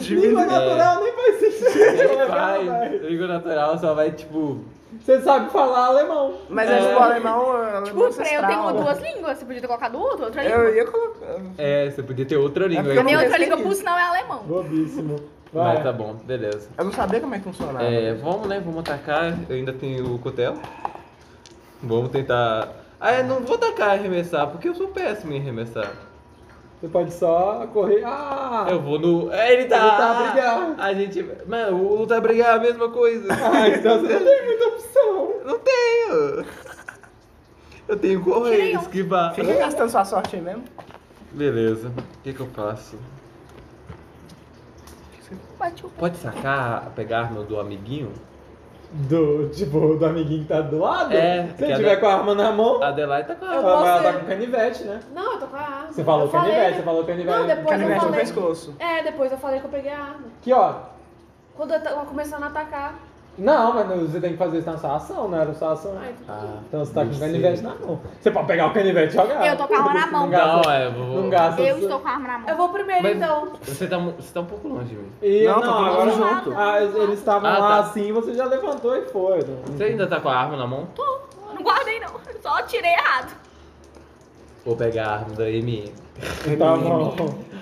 Língua natural nem faz sentido. Cara? língua natural só vai, tipo... Você sabe falar alemão. Mas É. é tipo alemão, alemão Tipo, eu ancestral. tenho duas línguas, você podia ter colocado outra, outra língua. Eu ia colocar. É, você podia ter outra língua porque A minha outra língua, por sinal, é alemão. Bobíssimo. Vai. Mas tá bom, beleza. Eu não sabia como é que funcionava. É, vamos, né? Vamos atacar. Eu ainda tenho o cutelo. Vamos tentar. Ah, eu não vou atacar e arremessar, porque eu sou péssimo em arremessar. Você pode só correr. Ah! Eu vou no. É, ele tá. Lutar, brigar. A gente. Mano, o lutar brigar é a mesma coisa. Ah, então você não tem muita opção. Não tenho. Eu tenho correr, Tirei um. esquivar. Fica gastando sua sorte aí mesmo. Beleza. O que, que eu faço? Pode sacar, pegar a arma do amiguinho? Do, tipo, do amiguinho que tá do lado? É, Se que ele tiver com a arma na mão, A Adelaide tá com a Eu arma. ela, tá com canivete, né? Não, eu tô com a arma. Você falou Eu falei- canivete, você falou canivete. Não, depois eu Canivete no falei. pescoço. É, depois eu falei que eu peguei a arma. Aqui, ó. Quando eu tava começando a atacar. Não, mas você tem que fazer isso na sua ação, não era sua ação. Ai, Ah, Então você tá com o canivete na mão. Você pode pegar o canivete e jogar. Eu tô com a arma na mão. Não gasta, Não, é, eu vou. não gasta. Eu estou com a arma na mão. Eu vou primeiro Mas- então. Você tá, você tá um pouco longe de mim. E, Não, não, tá agora junto. Ah, eles estavam Ah, lá tá. assim, você já levantou e foi. Não- Você ainda tá com a arma na mão? Tô. Não guardei, não. Só tirei errado. Vou pegar a arma da MM. Tá bom.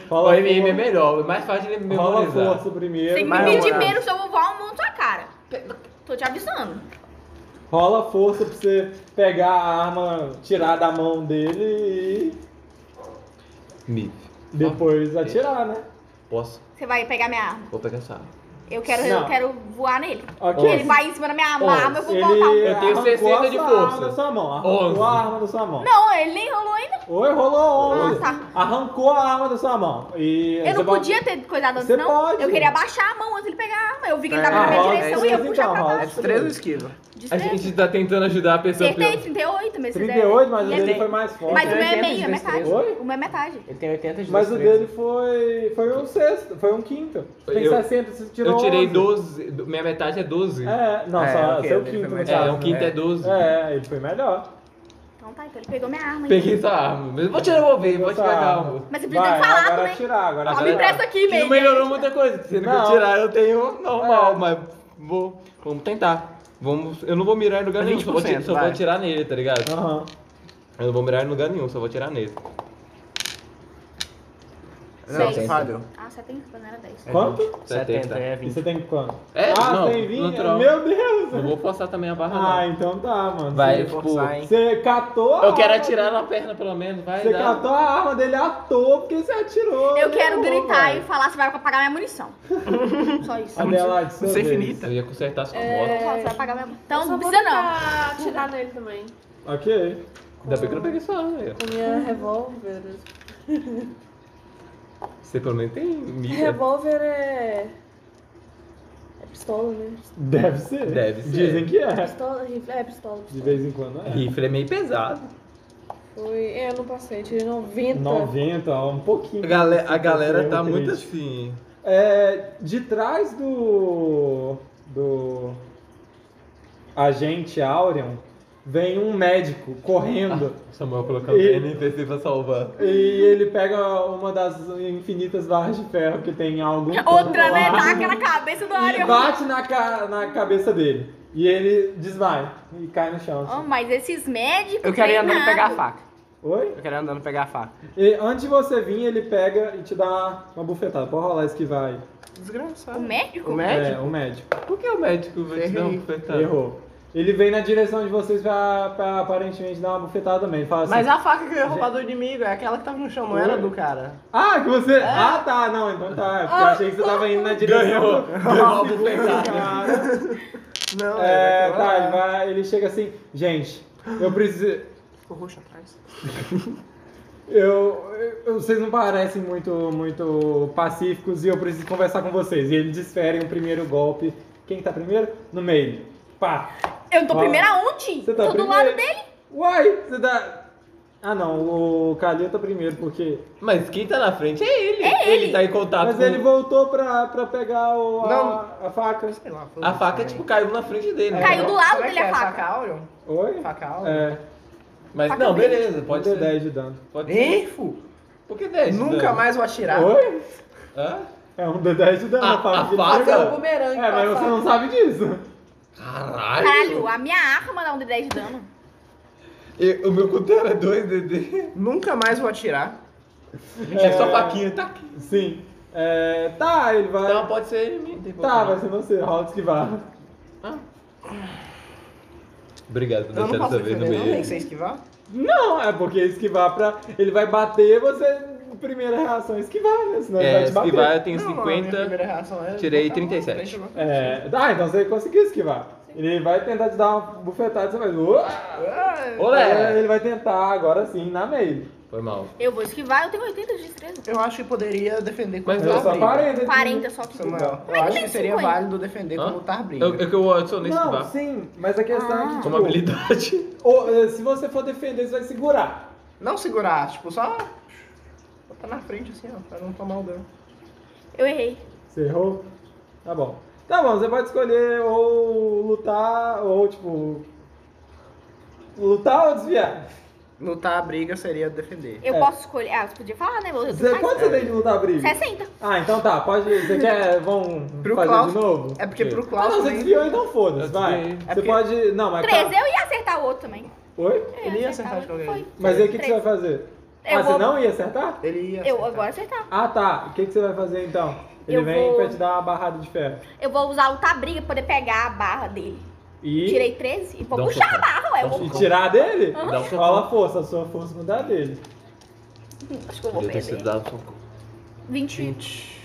O Rola MM é melhor, é mais fácil de Rola memorizar. força primeiro. Tem que me pedir menos se eu vou voar um monte na sua cara. Tô te avisando. Rola força pra você pegar a arma, tirar da mão dele Mif. e depois atirar, né? Posso? Você vai pegar minha arma. Vou pegar essa arma. Eu quero, Não. eu quero voar nele. Ok. Ele vai em cima da minha arma, eu vou Ele voltar. um Eu tenho arrancou 60 a de sua força. arma da sua mão. Arrancou Onze. a arma da sua mão. Não, ele nem rolou ainda. Oi, rolou 11. Ah. Arrancou a arma da sua mão. E Eu você não pode- podia ter cuidado antes, Você não. pode. Eu queria abaixar a mão antes de ele pegar a arma. Eu vi que ele É, tava na minha rola direção três e eu puxar então, pra rola É baixo. de três ou esquiva? A gente tá tentando ajudar a pessoa. Acertei, pior. 38, mas se 38, mas o Ele dele tem- foi mais forte. Mas o meu é 80 de meio, é metade. Oi? O meu é metade. Ele tem 80 de Mas o dele foi, foi um sexto, foi um quinto. Tem Eu- 60, você tirou Eu tirei 11. 12. Minha metade é 12. É, não, É, só ok, seu ele quinto É, o quinto né? é 12. É, ele foi melhor. Então tá, então ele pegou minha arma. Peguei sua arma. Mas vou tirar, vou ver, pode Essa pegar. arma. Mas você precisa Vai, falar agora também. atirar, agora Ó, me empresta aqui, meio. não melhorou muita coisa. Sendo que eu Não. tirar, eu tenho normal, É. mas vou. Vamos tentar. Vamos, eu não vou mirar em lugar nenhum, só vou, ti- 20%, só vou atirar nele, tá ligado? Aham. Eu não vou mirar em lugar nenhum, só vou atirar nele. Não, Seis. falhou. Ah, 70, não era 10. Quanto? 70 é E 20. você tem quanto? É, ah, não, você tem 20? natural. Meu Deus! Não vou forçar também a barra, Ah, não. então tá, mano. Vai, Você, tipo. forçar, hein? você catou a Eu quero atirar na perna pelo menos, vai. Você dá. catou a arma dele à toa porque você atirou. Eu quero Errou, gritar velho. e falar se vai pagar minha munição. Só isso. Adelaide, sua sei vez. finita. Eu ia consertar sua É. moto. Só se vai pagar minha Então não precisa não. atirar nele também. Ok. Ainda bem que eu não peguei sua arma. Com minha revólver. Você pelo menos tem mira. Revólver é. É pistola, né? Deve ser. Deve ser. Dizem que é. Pistola, rifle. É pistola. De pistola. vez em quando é. Rifle é meio pesado. Foi. É, eu não passei, tirei 90. 90, ó, um pouquinho. A galera, a galera tá um muito assim. É, de trás do. do. agente Aureon vem um médico correndo. Samuel colocando E- NPC pra salvar. E ele pega uma das infinitas barras de ferro que tem em algum Outra, né? lá, Taca na cabeça do E Ariel. bate na, ca- na cabeça dele. E ele desmaia e cai no chão. Oh, assim. mas esses médicos. Eu quero ir andando pegar a faca. Oi? Eu quero ir andando pegar a faca. E antes de você vir, ele pega e te dá uma, uma bufetada. Pode rolar esquivar aí. Desgraçado. O médico? O médico? É, o médico. Por que o médico vai te dar um Errei. bufetado? Errou. Ele vem na direção de vocês pra, pra aparentemente dar uma bufetada também. Ele fala assim, Mas a faca que eu ia roubar do inimigo é aquela que tava no chão, não era do cara. Ah, que você. Ah, tá, não, então tá. É porque eu achei que você tava indo na direção. Ganhou. do- Ganhou a bufetada. cara. Não, É, tá, ele, vai, ele chega assim, gente, eu preciso. Ficou roxo atrás. Eu, eu- vocês não parecem muito, muito pacíficos e eu preciso conversar com vocês. E eles desferem o primeiro golpe. Quem tá primeiro? No meio. Pá. Eu não tô Ó, primeiro aonde? Você tá tô do primeiro. lado dele. Uai, você tá. Ah não, o Calil tá primeiro porque. Mas quem tá na frente é ele. É ele. tá em contato Mas com... ele voltou pra, pra pegar o, a, Não. a faca. Sei lá, A faca, tipo, caiu na frente dele. né? Caiu do lado Como é dele que a é? faca. Faca Aureon? Oi? Faca Aureon? É, Mas Faca não, beleza, pode pode ser. 10 de dano. Pode ser. Enfo! Por que 10? Nunca mais vou atirar. Oi? Hã? É um D10 de dano A- a faca. pegou. É um bumerangue É, mas você faca. não sabe disso. Caralho. Caralho, a minha arma dá um de 10 de dano. E o meu cutelo é 2 DD. Nunca mais vou atirar. É só faquinha, tá aqui. Sim. É, tá, ele vai. Então pode ser ele mesmo. tá, vai ser você, rola de esquivar. Obrigado por deixar dessa vez no defender, não tem meio. que ser esquivar. Não, é porque esquivar pra. Ele vai bater, você primeira reação é esquivar, né? Senão ele É, vai te bater. esquivar eu tenho Não, a minha 50. primeira reação é tirei botar a mão na 37. frente, alguma coisa É, ah, então você conseguiu esquivar. Ele vai tentar te dar uma bufetada, você vai. Uá! assim. Olé! Ele vai tentar agora sim, na meio. Foi mal. Eu vou esquivar, eu tenho 80 de destreza. Eu acho que poderia defender como Mas Eu só briga. 40. 40 só que. Samuel, eu acho que seria 50. válido defender Hã? como lutar briga. Eu, eu, eu adicionei Não, esquivar. sim, mas a questão é que, Ah. tipo, Como habilidade. ou, eh, se você for defender, você vai segurar. Não segurar, tipo, só botar na frente assim, ó, pra não tomar o dano. Eu errei. Você errou? Tá bom. Tá bom, você pode escolher ou lutar, ou tipo. Lutar ou desviar? Lutar a briga seria defender. Eu É. posso escolher. Ah, você podia falar, né? Eu Você, quanto você tem de lutar briga? 60. Ah, então tá, pode. Você quer. Vamos Pro fazer Klaus- de novo? É porque pro Ah, Klaus não, você desviou, então foda-se, vai. desviei. Você É porque- pode. Não, mas. 13, eu ia acertar o outro também. Oi? Eu Ele ia acertar de qualquer jeito. Mas aí o que, que você vai fazer? Eu ah, vou- você não ia acertar? Ele ia Eu acertar. agora acertar. Ah, tá. O que, que você vai fazer então? Ele Eu vem vou- pra te dar uma barrada de ferro. Eu vou usar o tabriga pra poder pegar a barra dele. E. Tirei 13 e vou Dá um puxar a socão. barra, ué. Eu Dá um vou... E tirar dele? Dá um socão. Fala a força, a sua força não dá dele. Acho que eu vou Podia ter sido perder. dado um soco. 20. 20.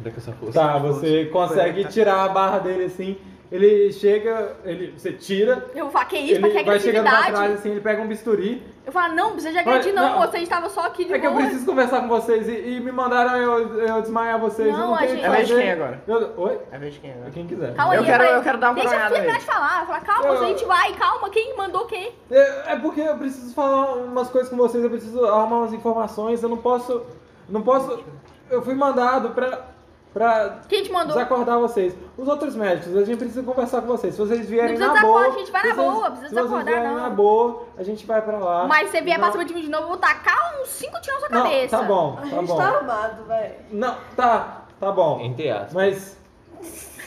Onde é que essa força? Tá, você consegue tirar a barra dele assim. Ele chega, ele, você tira, Eu vou falar, que isso, ele que vai chegando pra trás agressividade? assim, ele pega um bisturi. Eu falo, não, precisa de agredir não, não. moça, a gente tava só aqui de É que eu preciso conversar com vocês e, e me mandaram eu, eu desmaiar vocês. eu Não, não a gente- que É vez de quem agora? Eu- oi? É vez de quem agora? Quem quiser. Calma Eu aí, quero- eu quero dar uma Deixa eu terminar de falar. Fala, calma, Eu- a gente vai, calma, quem mandou quem? É, é porque eu preciso falar umas coisas com vocês, eu preciso arrumar umas informações, eu não posso. Não posso. Eu fui mandado pra. Pra Quem te mandou? desacordar vocês. Os outros médicos, a gente precisa conversar com vocês. Se vocês vierem Não na precisa boa. desacordar, a gente vai na vocês- boa, precisa Se vocês desacordar, vierem não. na boa, a gente vai pra lá. Mas se você vier Não- pra cima de mim de novo, eu vou tacar uns 5 tiros na sua Não, cabeça. tá bom, A tá gente bom. tá armado, velho. Não, tá, tá bom. Entre aspas. Mas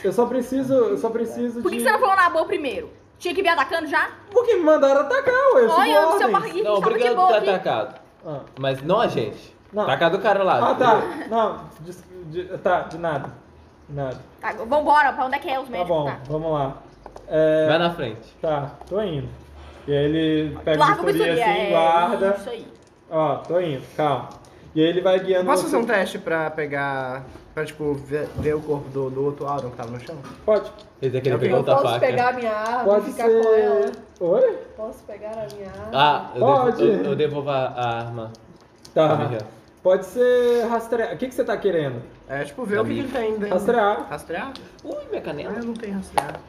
eu só preciso, eu só preciso Por que, de... que você não falou na boa primeiro? Tinha que vir atacando já? Porque me mandaram atacar, ué, eu Olha, o seu ordens. barriguinho Não, tava de obrigado por boa ter aqui. atacado. Ah. Mas não a gente. Não. Atacado o cara lá. Ah, tá. Não, de, de- tá, de nada. De nada. Tá, vambora, pra onde é que é os Tá médicos? bom, vamos lá. É, Vai na frente. Tá, tô indo. E aí ele pega Larga bisturi bisturi, assim, é guarda. isso aí. Ó, tô indo, calma. E aí ele vai guiando Posso você. fazer um teste pra pegar. pra tipo, ver, ver o corpo do, do outro Auron que tava no chão? Pode. Ele querer Eu pegar Eu outra posso faca. pegar a minha arma Pode e ficar com ela. ser... Oi? Posso pegar a minha arma. Ah, eu, Pode. devo, eu, eu devolvo a, a arma. Tá. Pode ser rastrear. O que, que você tá querendo? É tipo, ver o que, que ele tem dentro. Rastrear. Rastrear? Ui, minha Ah, canela. eu não tenho rastrear.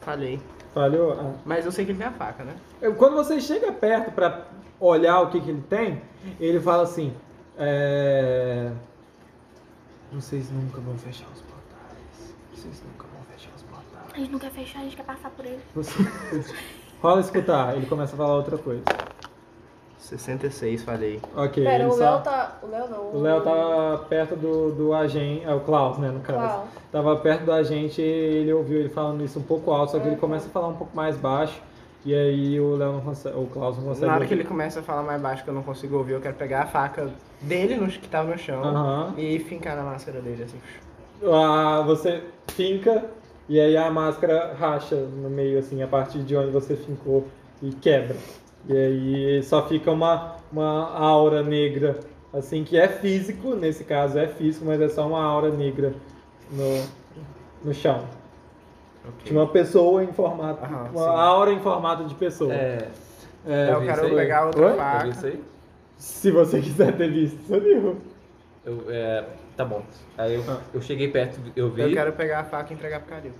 Falhei. Falhou? Ah. Mas eu sei que ele tem a faca, né? Eu- Quando você chega perto pra olhar o que, que ele tem, ele fala assim: é... Vocês nunca vão fechar os portais. Vocês nunca vão fechar os portais. A gente não quer fechar, a gente quer passar por ele. Você... Rola escutar. Ele começa a falar outra coisa. 66, falei. Ok. Pera, ele o só- Léo tá. O Léo não. O Léo tava perto do, do agente, é o Klaus, né, no caso. Klaus. Tava perto do agente e ele ouviu ele falando isso um pouco alto, só que ele Uhum. começa a falar um pouco mais baixo. E aí o Léo não consegue, o Klaus não consegue Na hora ouvir. que ele começa a falar mais baixo que eu não consigo ouvir, eu quero pegar a faca dele no, que tava no chão Aham. e fincar na máscara dele assim. Ah, você finca e aí a máscara racha no meio, assim, a partir de onde você fincou e quebra. E aí só fica uma, uma aura negra, assim, que é físico, nesse caso é físico, mas é só uma aura negra no, no chão. De uma pessoa em formato. Aham, uma sim. aura em formato de pessoa. É. É, eu quero pegar outra Oi? Faca. isso aí? Se você quiser ter visto, você viu. Eu, é, tá bom. Aí eu, Ah. eu cheguei perto, eu vi. Eu quero pegar a faca e entregar pro Caril.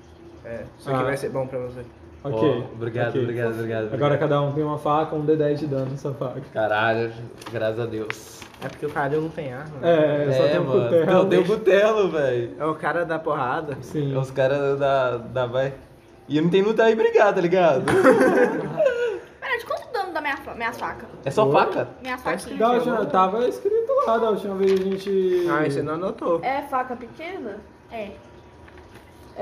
É, isso aqui Ah. vai ser bom pra você. Ok. obrigado, ok. obrigado, obrigado, Agora obrigado. cada um tem uma faca, um D10 de dano nessa faca. Caralho, graças a Deus. É porque o Caril não tem arma. né? É, só tem um mano. cutelo. Não, deu cutelo, velho. É o cara da porrada. Sim. É os caras da, da vai. E eu não tenho luta aí brigar, tá ligado? Pera, de quanto dano da minha, minha faca? É só Oi? faca? Minha Tá faca. escrito. Da última, tava escrito lá, da última vez a gente. Ah, você não anotou. É faca pequena? É.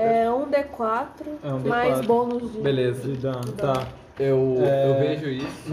É um D4 É um mais D4. bônus de. Beleza. De dano, tá. Eu, É. eu vejo isso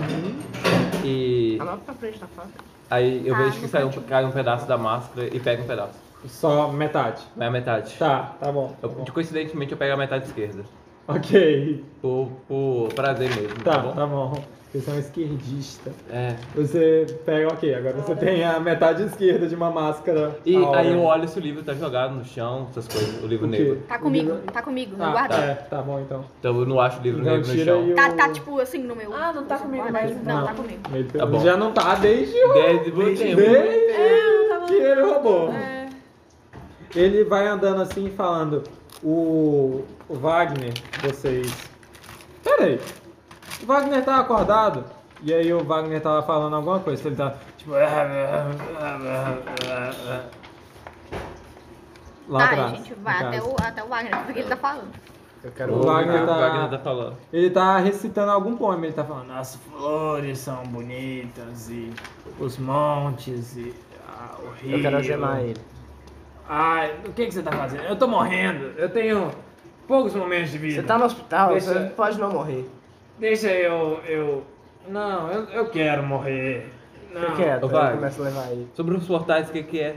e Anota pra frente da faca. aí eu Ah, vejo que sai um, cai um pedaço da máscara e pega um pedaço. Só metade. Vai a metade. Tá, tá bom. tá Eu, bom. de coincidentemente eu pego a metade esquerda. Ok. Por, por prazer mesmo, tá, Tá, bom? tá bom. Você é um esquerdista. É. Você pega, ok, agora você tem a metade esquerda de uma máscara. E aí eu olho se o livro tá jogado no chão, essas coisas, o livro O negro. Tá comigo, tá comigo, não Ah, guarda. é, tá bom então. Então eu não acho o livro Então negro no chão. o... Tá, tá tipo assim no meu. Ah, não tá comigo mais, Não, não. tá comigo. Tá bom. já não tá desde o... Desde o tempo. Desde É, que ele roubou. É. Ele vai andando assim falando. O Wagner, vocês. Pera aí. O Wagner tá acordado. E aí o Wagner tava falando alguma coisa. Ele tá tipo. Lá tá, atrás. a gente vai até o, até o Wagner, porque ele tá falando. Eu O quero O Wagner o tá- Wagner tá falando. Ele tá recitando algum poema, ele tá falando, as flores são bonitas e os montes e ah, o rio. Eu quero algemar ele. Ai, o que, que você tá fazendo? Eu tô morrendo, eu tenho poucos momentos de vida. Você tá no hospital, Deixa- você pode não morrer. Deixa eu. eu. Não, eu, eu quero morrer. Não. Fica quieto, Ô, aí Wagner. começa a levar ele. Sobre os portais, o que que é?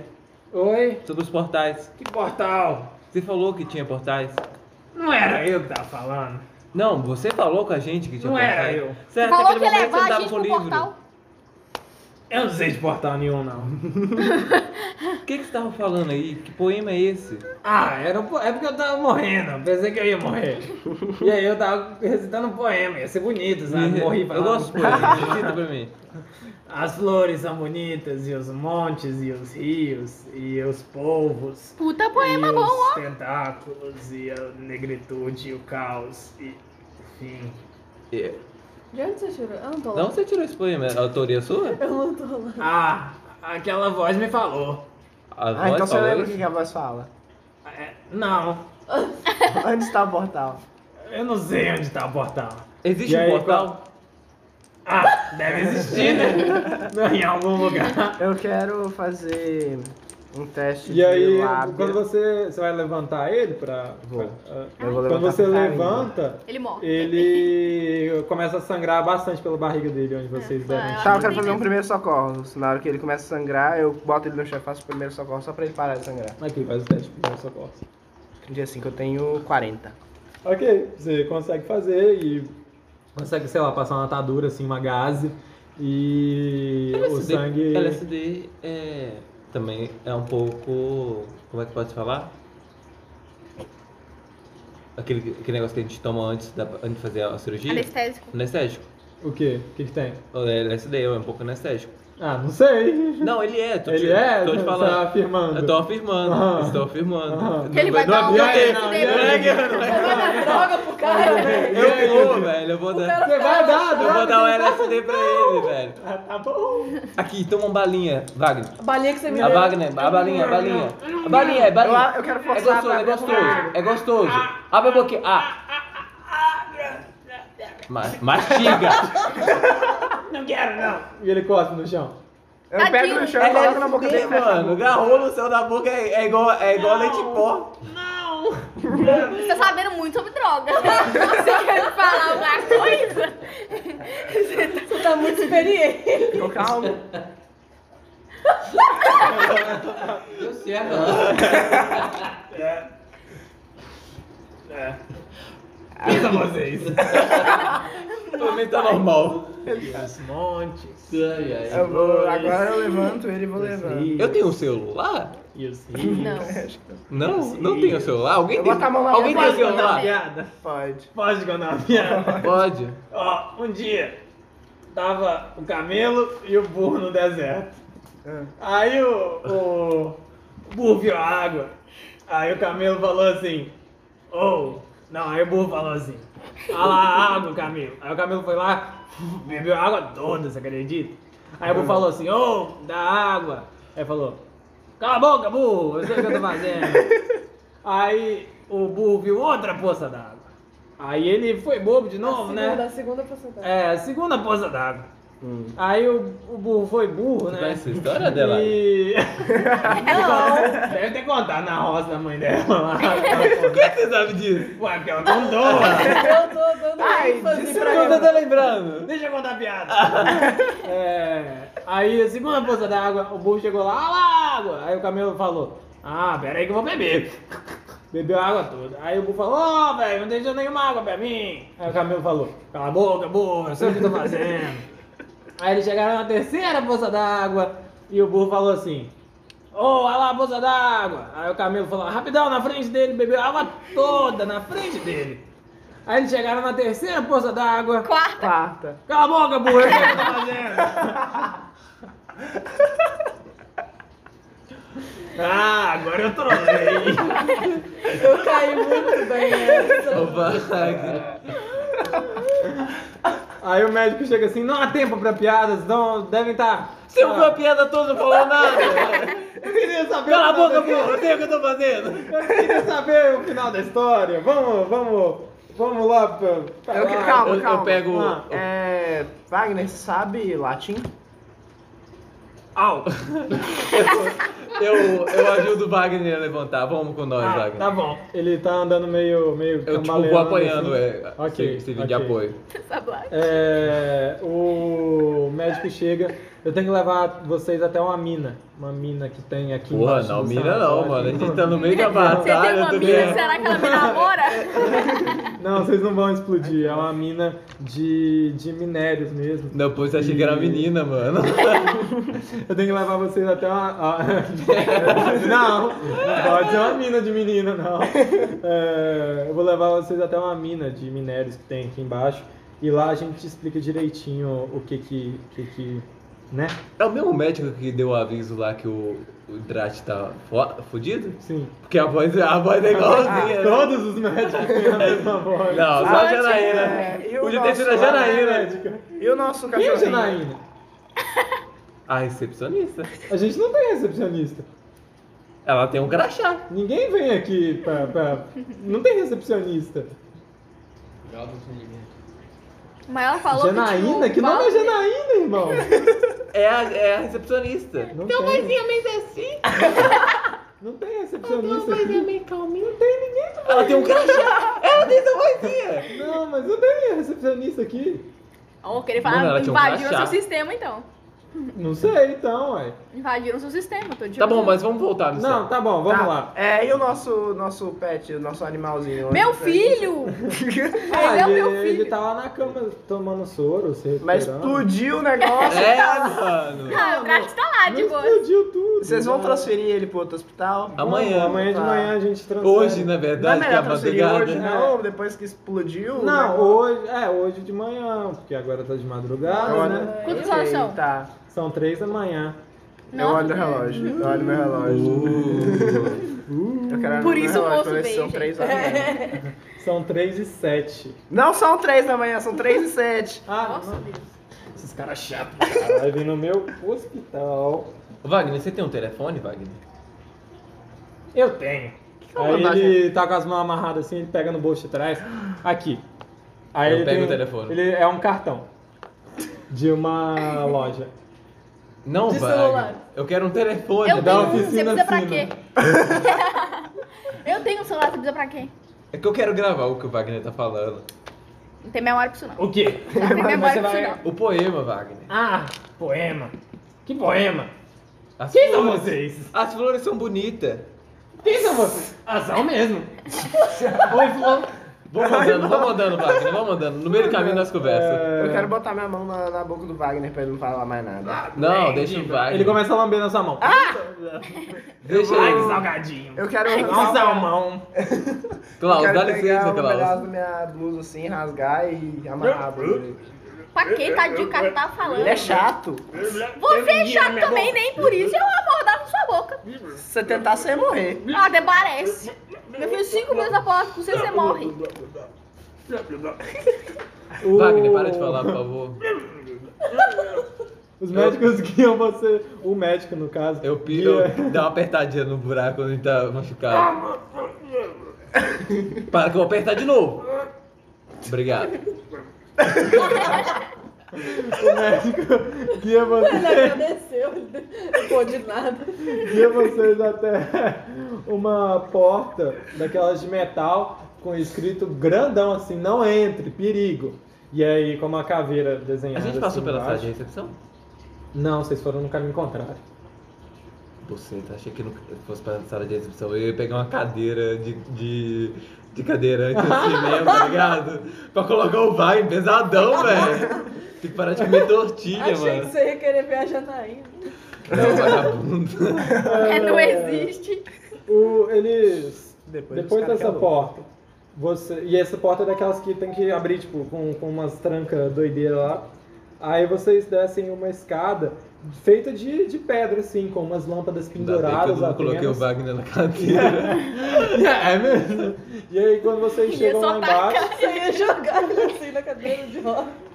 Oi? Sobre os portais. Que portal? Você falou que tinha portais? Não era eu que tava falando. Não, você falou com a gente que tinha Não portais. era eu. Você Você até falou que aquele ia momento levar você a tava gente com o pro livro. portal. Eu não sei de portal nenhum, não. O que que você tava falando aí? Que poema é esse? Ah, era um po- é porque eu tava morrendo. eu Pensei que eu ia morrer. E aí eu tava recitando um poema, ia ser bonito, sabe? Morri Eu falando. gosto de poema, recita pra mim. As flores são bonitas, e os montes, e os rios, e os povos. Puta poema e bom, os ó. tentáculos, e a negritude, e o caos, e. Enfim. É. De onde você tirou? Eu não tô lá. onde você tirou esse poema? É autoria sua? Eu não tô lá. Ah, aquela voz me falou. A Ah, voz então você falou lembra o isso? que que a voz fala? É, não, Onde está o portal? eu não sei onde tá o portal. Existe E um aí, portal? Ah, deve existir, né? em algum lugar. Eu quero fazer um teste E de aí, lábia. quando você, você vai levantar ele pra. Vou. pra- Eu vou quando levantar você levanta, Ele morre. ele começa a sangrar bastante pela barriga dele, onde vocês É, deram. Tá, eu quero fazer um primeiro socorro. Na hora que ele começa a sangrar, eu boto ele no chão e faço o primeiro socorro só pra ele parar de sangrar. Aqui, faz o teste de primeiro socorro. Dia 5 eu tenho 40. Ok, você consegue fazer e consegue, sei lá, passar uma atadura, assim, uma gaze. E o LSD, sangue. LSD é, também é um pouco. Como é que pode falar? Aquele, aquele negócio que a gente toma antes, da, antes de fazer a cirurgia? Anestésico. Anestésico. O quê? O que, que tem? O LSD é um pouco anestésico. Ah, não sei. Não, ele é. Tô Ele te, é? Tô te Você falando. tá afirmando. Eu tô afirmando. Aham. Estou afirmando. Aham. Que ele vai não, dar um é não, não, é não é. Droga pro cara, velho. Eu vou, velho. Eu vou dar. Você vai dar, Eu vou dar um LSD pra ele, velho. Ah, tá bom. Aqui, toma uma balinha, Wagner. A balinha que você me A deu. Wagner, a balinha, a balinha. A balinha, é balinha. Eu- quero É forçar gostoso, é abrir a gostoso. É gostoso. Abre a boquinha. Ah. Ma- Mastiga. Não quero, não. E ele cospe no chão. Eu Tadinho. pego no chão e coloco na boca dele. e a mano. Garrou no céu da boca é, é igual, é igual leite em pó. Você tá sabendo muito sobre droga. Você quer falar alguma coisa? Você tá muito experiente. Tô calmo. Deu certo. É. É. Pensa vocês. Pra mim tá normal. Os montes. Ai, ai. Eu vou, agora eu levanto ele e vou levando. Eu tenho um celular? E os rios. Não. Não, não tenho celular. Alguém Eu tem? boto a mão na Alguém tem dele. celular? piada? Pode. Pode contar uma piada? Pode. Ó, um dia tava o camelo e o burro no deserto. Ah. Aí o, o, o burro viu a água. Aí o camelo falou assim, oh, não, aí o burro falou assim, olha lá a água, camelo. Aí o camelo foi lá, bebeu a água toda, você acredita? Aí o burro falou assim, ô, dá água. Aí falou, cala a boca, burro, eu sei o que eu tô fazendo. Aí o burro viu outra poça d'água. Aí ele foi bobo de novo, né? Da segunda porcentagem. É, a segunda poça d'água. Hum. Aí o, o burro foi burro, né? conhece a história dela? E... Hello. Deve ter contado na roça da mãe dela lá. Por que você sabe disso? Ué, porque ela contou. Eu tô dando Ai, disso pra Você ela. tá lembrando? Deixa eu contar a piada. É, aí a segunda poça d'água, o burro chegou lá, olha lá a água. Aí o camelo falou, ah, pera aí que eu vou beber. bebeu a água toda. Aí o burro falou, ô, velho, não deixou nenhuma água pra mim. Aí o camelo falou, cala a boca, burro, eu sei o que eu tô fazendo. Aí eles chegaram na terceira poça d'água e o burro falou assim, ô, olha lá a poça d'água. Aí o camelo falou, rapidão, na frente dele, bebeu a água toda, na frente dele. Aí eles chegaram na terceira poça d'água. Quarta. Quarta. Cala a boca, burro, o que tô fazendo. Ah, agora eu trolei. Eu caí muito bem nessa. Ô, Wagner. Aí o médico chega assim, não há tempo pra piadas, não devem estar. Você ouviu a piada toda, não falou nada. Eu queria saber. Cala a boca, burro, eu sei o que eu tô fazendo. Eu queria saber o final da história. Vamos, vamos, vamos lá. Pra, pra Eu que- lá. calma, Eu, calma. eu pego. Ah. É. Wagner, você sabe latim? Au. Eu, eu ajudo o Wagner a levantar. Vamos com nós, Ah, Wagner. tá bom. Ele tá andando meio, meio Eu tipo, vou apoiando, assim. é. Ok, Servir de ok. apoio. Sabe lá? É, o médico chega. Eu tenho que levar vocês até uma mina. Uma mina que tem aqui Porra, embaixo não, mina não, mano. A gente tá no meio da Você tem batalha. uma mina, bem. será que ela me namora? Não, vocês não vão explodir. É uma mina de, de minérios mesmo. Não, pois achei que era menina, mano. Eu tenho que levar vocês até uma. não pode ser uma mina de menina, não. É, eu vou levar vocês até uma mina de minérios que tem aqui embaixo. E lá a gente explica direitinho o que que. que, que né? É o mesmo médico que deu o aviso lá que o, o Drat tá fudido? Sim. Porque a voz, a voz é igualzinha. né? Todos os médicos têm a mesma voz. Não, só a Ah, Janaína. é, e o Podia ter sido a Janaína. médica. E o nosso Quem é a? Janaína? A recepcionista. A gente não tem recepcionista. Ela tem um crachá. Ninguém vem aqui pra. pra... Não tem recepcionista. Mas ela falou Janaína? que, Que tipo, nome é Janaína, irmão? É a, é a recepcionista. Não tem. mas é assim. Não tem recepcionista aqui. meio calminha. Não tem ninguém. Ela tem um crachá. Ela tem essa vozinha. Não, mas não tem recepcionista aqui. Vamos querer falar, ela tinha um crachá. seu sistema então. Não sei, então, ué. Invadiram seu sistema, tô te Tá bom, mas vamos voltar no Não, tá bom, vamos Tá. lá. É, e o nosso, nosso pet, o nosso animalzinho? Meu Onde- filho! Ah, Ele é o ele, meu ele filho. tá lá na cama tomando soro, se Mas recuperando. explodiu o negócio. É, mano. Ah, o Crash tá lá, Não de boa. explodiu tudo. Vocês vão né? transferir ele pro outro hospital? Amanhã. Amanhã de Tá. manhã a gente transfere. Hoje, na Não é verdade, que é a transferir madrugada. hoje, não? Depois que explodiu? Não, hoje, é, hoje de manhã, porque agora tá de madrugada, né? Quantas Ok, horas são? Tá. São três da manhã. Eu olho o relógio. Eu olho meu relógio. Eu quero olhar Por meu isso o relógio moço pra ver se veio, são três da manhã. São três e sete. Não são três da manhã, são três e sete. Ah, Nossa, não. Deus. Esses caras chatos. Cara, vai vir no meu hospital. Wagner, você tem um telefone, Wagner? Eu tenho. é Aí vantagem? ele tá com as mãos amarradas assim, ele pega no bolso de trás. Aqui. Aí Eu ele pego tem- o telefone. Ele é um cartão. De uma loja. Não, De celular. Eu quero um telefone. Eu da tenho um, oficina você precisa pra fina. quê? Eu tenho um celular, você precisa pra quê? É que eu quero gravar o que o Wagner tá falando. Não tem memória pra isso não. O quê? Não tem memória pra isso vai- não. O poema, Wagner. Ah, poema. Que poema? As Quem são flores- vocês? As flores são bonitas. Quem são vocês? São mesmo. Oi, Flor. Vamos andando, vamos andando, Wagner, vamos andando. No meio do caminho nós conversamos. É, Eu quero botar minha mão na, na boca do Wagner pra ele não falar mais nada. Não, deixa o Wagner. Ele começa a lamber na sua mão. Deixa Ai, que salgadinho. Eu quero Um salmão. Eu Klaus, quero dá pegar licença, um pedaço da minha blusa assim, rasgar e amarrar a blusa Pra quê, tadinho, o cara tá falando. Ele é chato. Você é chato também, nem por isso eu amordava sua boca. Se você tentar, você ia morrer. Ah, até parece. Meu filho, cinco minutos após com você, você morre. Wagner, para de falar, por favor. Os médicos guiam você. O médico, no caso. Eu piro, guia- dá uma apertadinha no buraco quando ele tá machucado. Para que eu vou apertar de novo. Obrigado. O médico guia Ele você. agradeceu, não pôde nada. guia vocês até uma porta daquelas de metal com escrito grandão assim, não entre, perigo. E aí, com uma caveira A desenhada. gente passou assim pela sala de recepção? Não, vocês foram no caminho contrário. Poceta, achei que não fosse pra sala de exibição. Eu ia pegar uma cadeira de, de, de cadeirante assim mesmo, tá ligado? Pra colocar o vai pesadão, velho. Tem que parar de comer tortilha, Achei que mano. você ia querer ver a Janaína. Não, vagabundo. É, não existe. O, eles. Depois, Depois dessa porta, você. E essa porta é daquelas que tem que abrir, tipo, com, com umas trancas doideiras lá. Aí vocês descem uma escada feita de, de pedra, assim, com umas lâmpadas eu penduradas não coloquei o. Wagner na cadeira. É mesmo? E aí quando vocês chegam lá embaixo. Você ia jogar ele assim na cadeira de roda.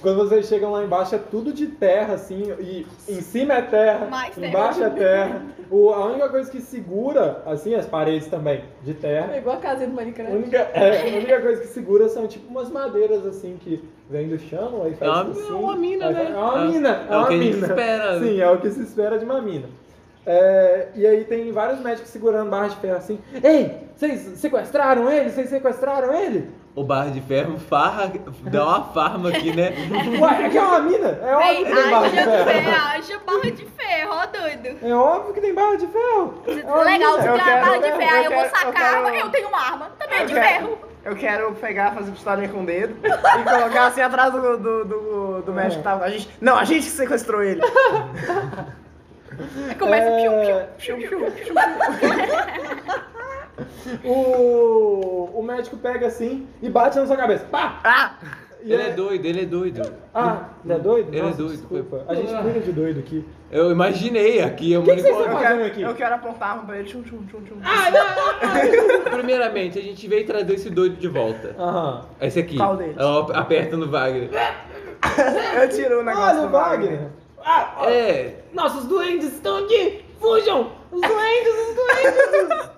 Quando vocês chegam lá embaixo é tudo de terra, assim, e em cima é terra, Mais terra. embaixo é terra. O, a única coisa que segura, assim, as paredes também, de terra. É igual a casinha do Minecraft. única, é, a única coisa que segura são tipo umas madeiras assim que vem do chão, aí faz É uma- assim. é uma mina, aí né? É uma É- mina, é é, o uma que a gente mina. espera, né? Sim, é o que se espera de uma mina. É, e aí tem vários médicos segurando barra de ferro assim. Ei, vocês sequestraram ele? Vocês sequestraram ele? O barra de ferro farra, dá uma farma aqui, né? Ué, aqui é uma mina. É óbvio que tem barra de ferro. ferro, haja barra de ferro, ó doido. É óbvio que tem barra de ferro. É Legal, mina. se Eu tem uma quero- barra de eu ferro, aí eu vou quero- eu sacar, quero- eu tenho uma arma, também é Eu de quero- ferro. Eu quero pegar, fazer pistolinha com o dedo e colocar assim atrás do, do, do, do médico que tava com a gente. Não, a gente que sequestrou ele. Aí começa É, piu, piu, piu, piu. O, o médico pega assim e bate na sua cabeça. Pá! Ah! E Ele aí- é doido, ele é doido. Ah, ele é doido? Ele é Nossa, doido. Desculpa. A gente cuida de doido aqui. Eu imaginei aqui, eu O que que vocês manipulo- estão Eu fazendo quero, aqui? eu quero apontar a arma pra ele. Tchum, tchum, tchum, tchum. Primeiramente, a gente veio trazer esse doido de volta. Aham. Esse aqui. Qual deles? Ela aperta no Wagner. Eu tiro o negócio Olha do o Wagner. Ah, ó, É, Nossos duendes estão aqui! Fujam! Os duendes, os duendes!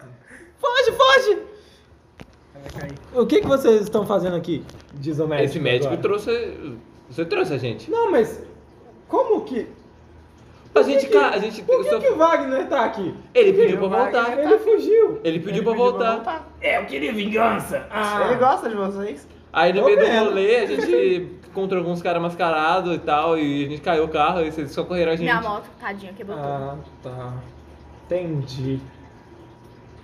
Foge, foge! O que, que vocês estão fazendo aqui? Diz o médico. esse médico agora. trouxe. Você trouxe a gente. Não, mas. Como que. A gente. que- A gente. Por que, só- que o Wagner tá aqui? Ele pediu pra voltar. Ele fugiu. Ele pediu Ele pra voltar. É, eu queria vingança. Ah. Ele gosta de vocês. Aí no meio do rolê a gente encontrou alguns caras mascarados e tal, e a gente caiu o carro e eles socorreram a gente. Minha moto, tadinha, quebrou tudo. Ah, tá. Entendi.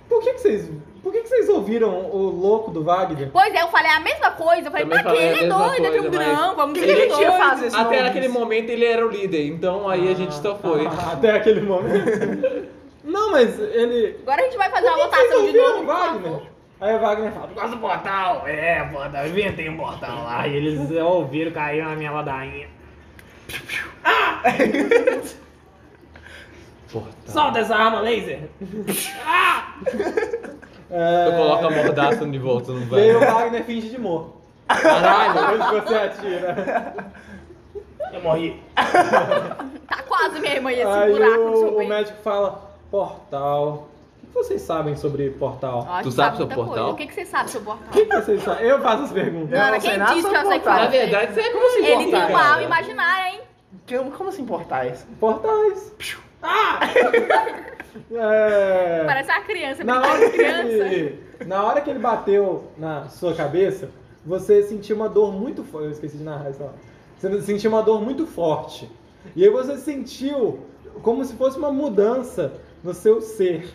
Por que, que vocês. Por que, que vocês ouviram o louco do Wagner? Pois é, eu falei a mesma coisa. Eu falei, Também pra falei a Ele é mesma doido, é coisa, um não, mas- vamos O ver que ele ele tinha doido. fazer Até nome? naquele momento ele era o líder, então aí a gente só foi. Ah, até aquele momento. Não, mas ele. Agora a gente vai fazer Por uma que que vocês votação de ouviram novo, o por Wagner? Aí o Wagner fala, causa do portal. É, portal, eu inventei um portal lá. E eles ouviram, caíram na minha ladainha. Porta. Solta essa arma laser! ah! Eu coloco a mordaça de volta no E aí o. Wagner finge de morto. Caralho, depois que você atira. Eu morri. Tá quase mesmo aí esse Aí buraco no seu o, o peito. médico fala, portal. O que vocês sabem sobre portal? Ó, a Tu sabe muita sobre coisa. portal? O que, que você sabe sobre o O portal? que, que vocês sabem? Eu faço as perguntas. Não sei quem nada disse que eu sei que portal. Na verdade, você Como assim Ele tem portal, uma alma imaginária, hein? Que- Como assim portais? Portais. Ah! É... Parece uma criança, Na hora, que criança. ele, na hora que ele bateu na sua cabeça, você sentiu uma dor muito forte. Eu esqueci de narrar isso. Você sentiu uma dor muito forte. E aí você sentiu como se fosse uma mudança no seu ser.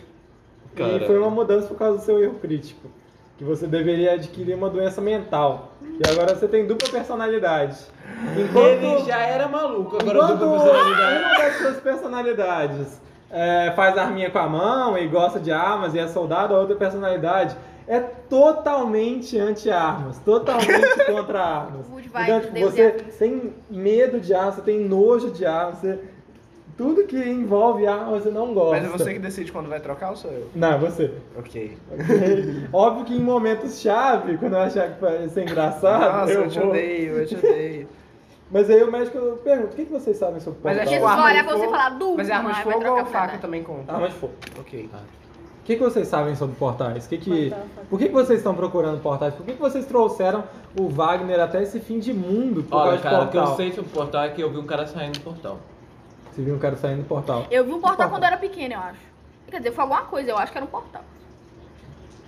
E Cara. foi uma mudança por causa do seu erro crítico. Que você deveria adquirir uma doença mental. E agora você tem dupla personalidade. Enquanto, Ele já era maluco, agora enquanto dupla personalidade. uma das suas personalidades é, faz arminha com a mão e gosta de armas e é soldado, a outra personalidade é totalmente anti-armas, totalmente contra armas. Então, tipo, e você tem medo de armas, você tem nojo de armas, você- tudo que envolve armas você não gosta. Mas é você que decide quando vai trocar ou sou eu? Não, é você. Ok. Ok? Óbvio que em momentos chave, quando eu achar que vai ser engraçado, Nossa, eu, eu te vou. odeio, eu te odeio. Mas aí o médico pergunta, o que, que vocês sabem sobre Mas é portal? tipo Jesus arma olha de pra você e fogo. fala, "Du, Mas é arma de vai fogo trocar ou faca verdade." também conta? Arma de fogo. Ok. O que, que vocês sabem sobre portais? Que que, Portal, por que, que vocês estão procurando portais? Por que, que vocês trouxeram o Wagner até esse fim de mundo por Olha, causa cara, de o que eu sei sobre o portal é que eu vi um cara saindo do portal. Você viu um cara saindo do portal. Eu vi um portal quando eu era pequena, eu acho. Quer dizer, foi alguma coisa, eu acho que era um portal.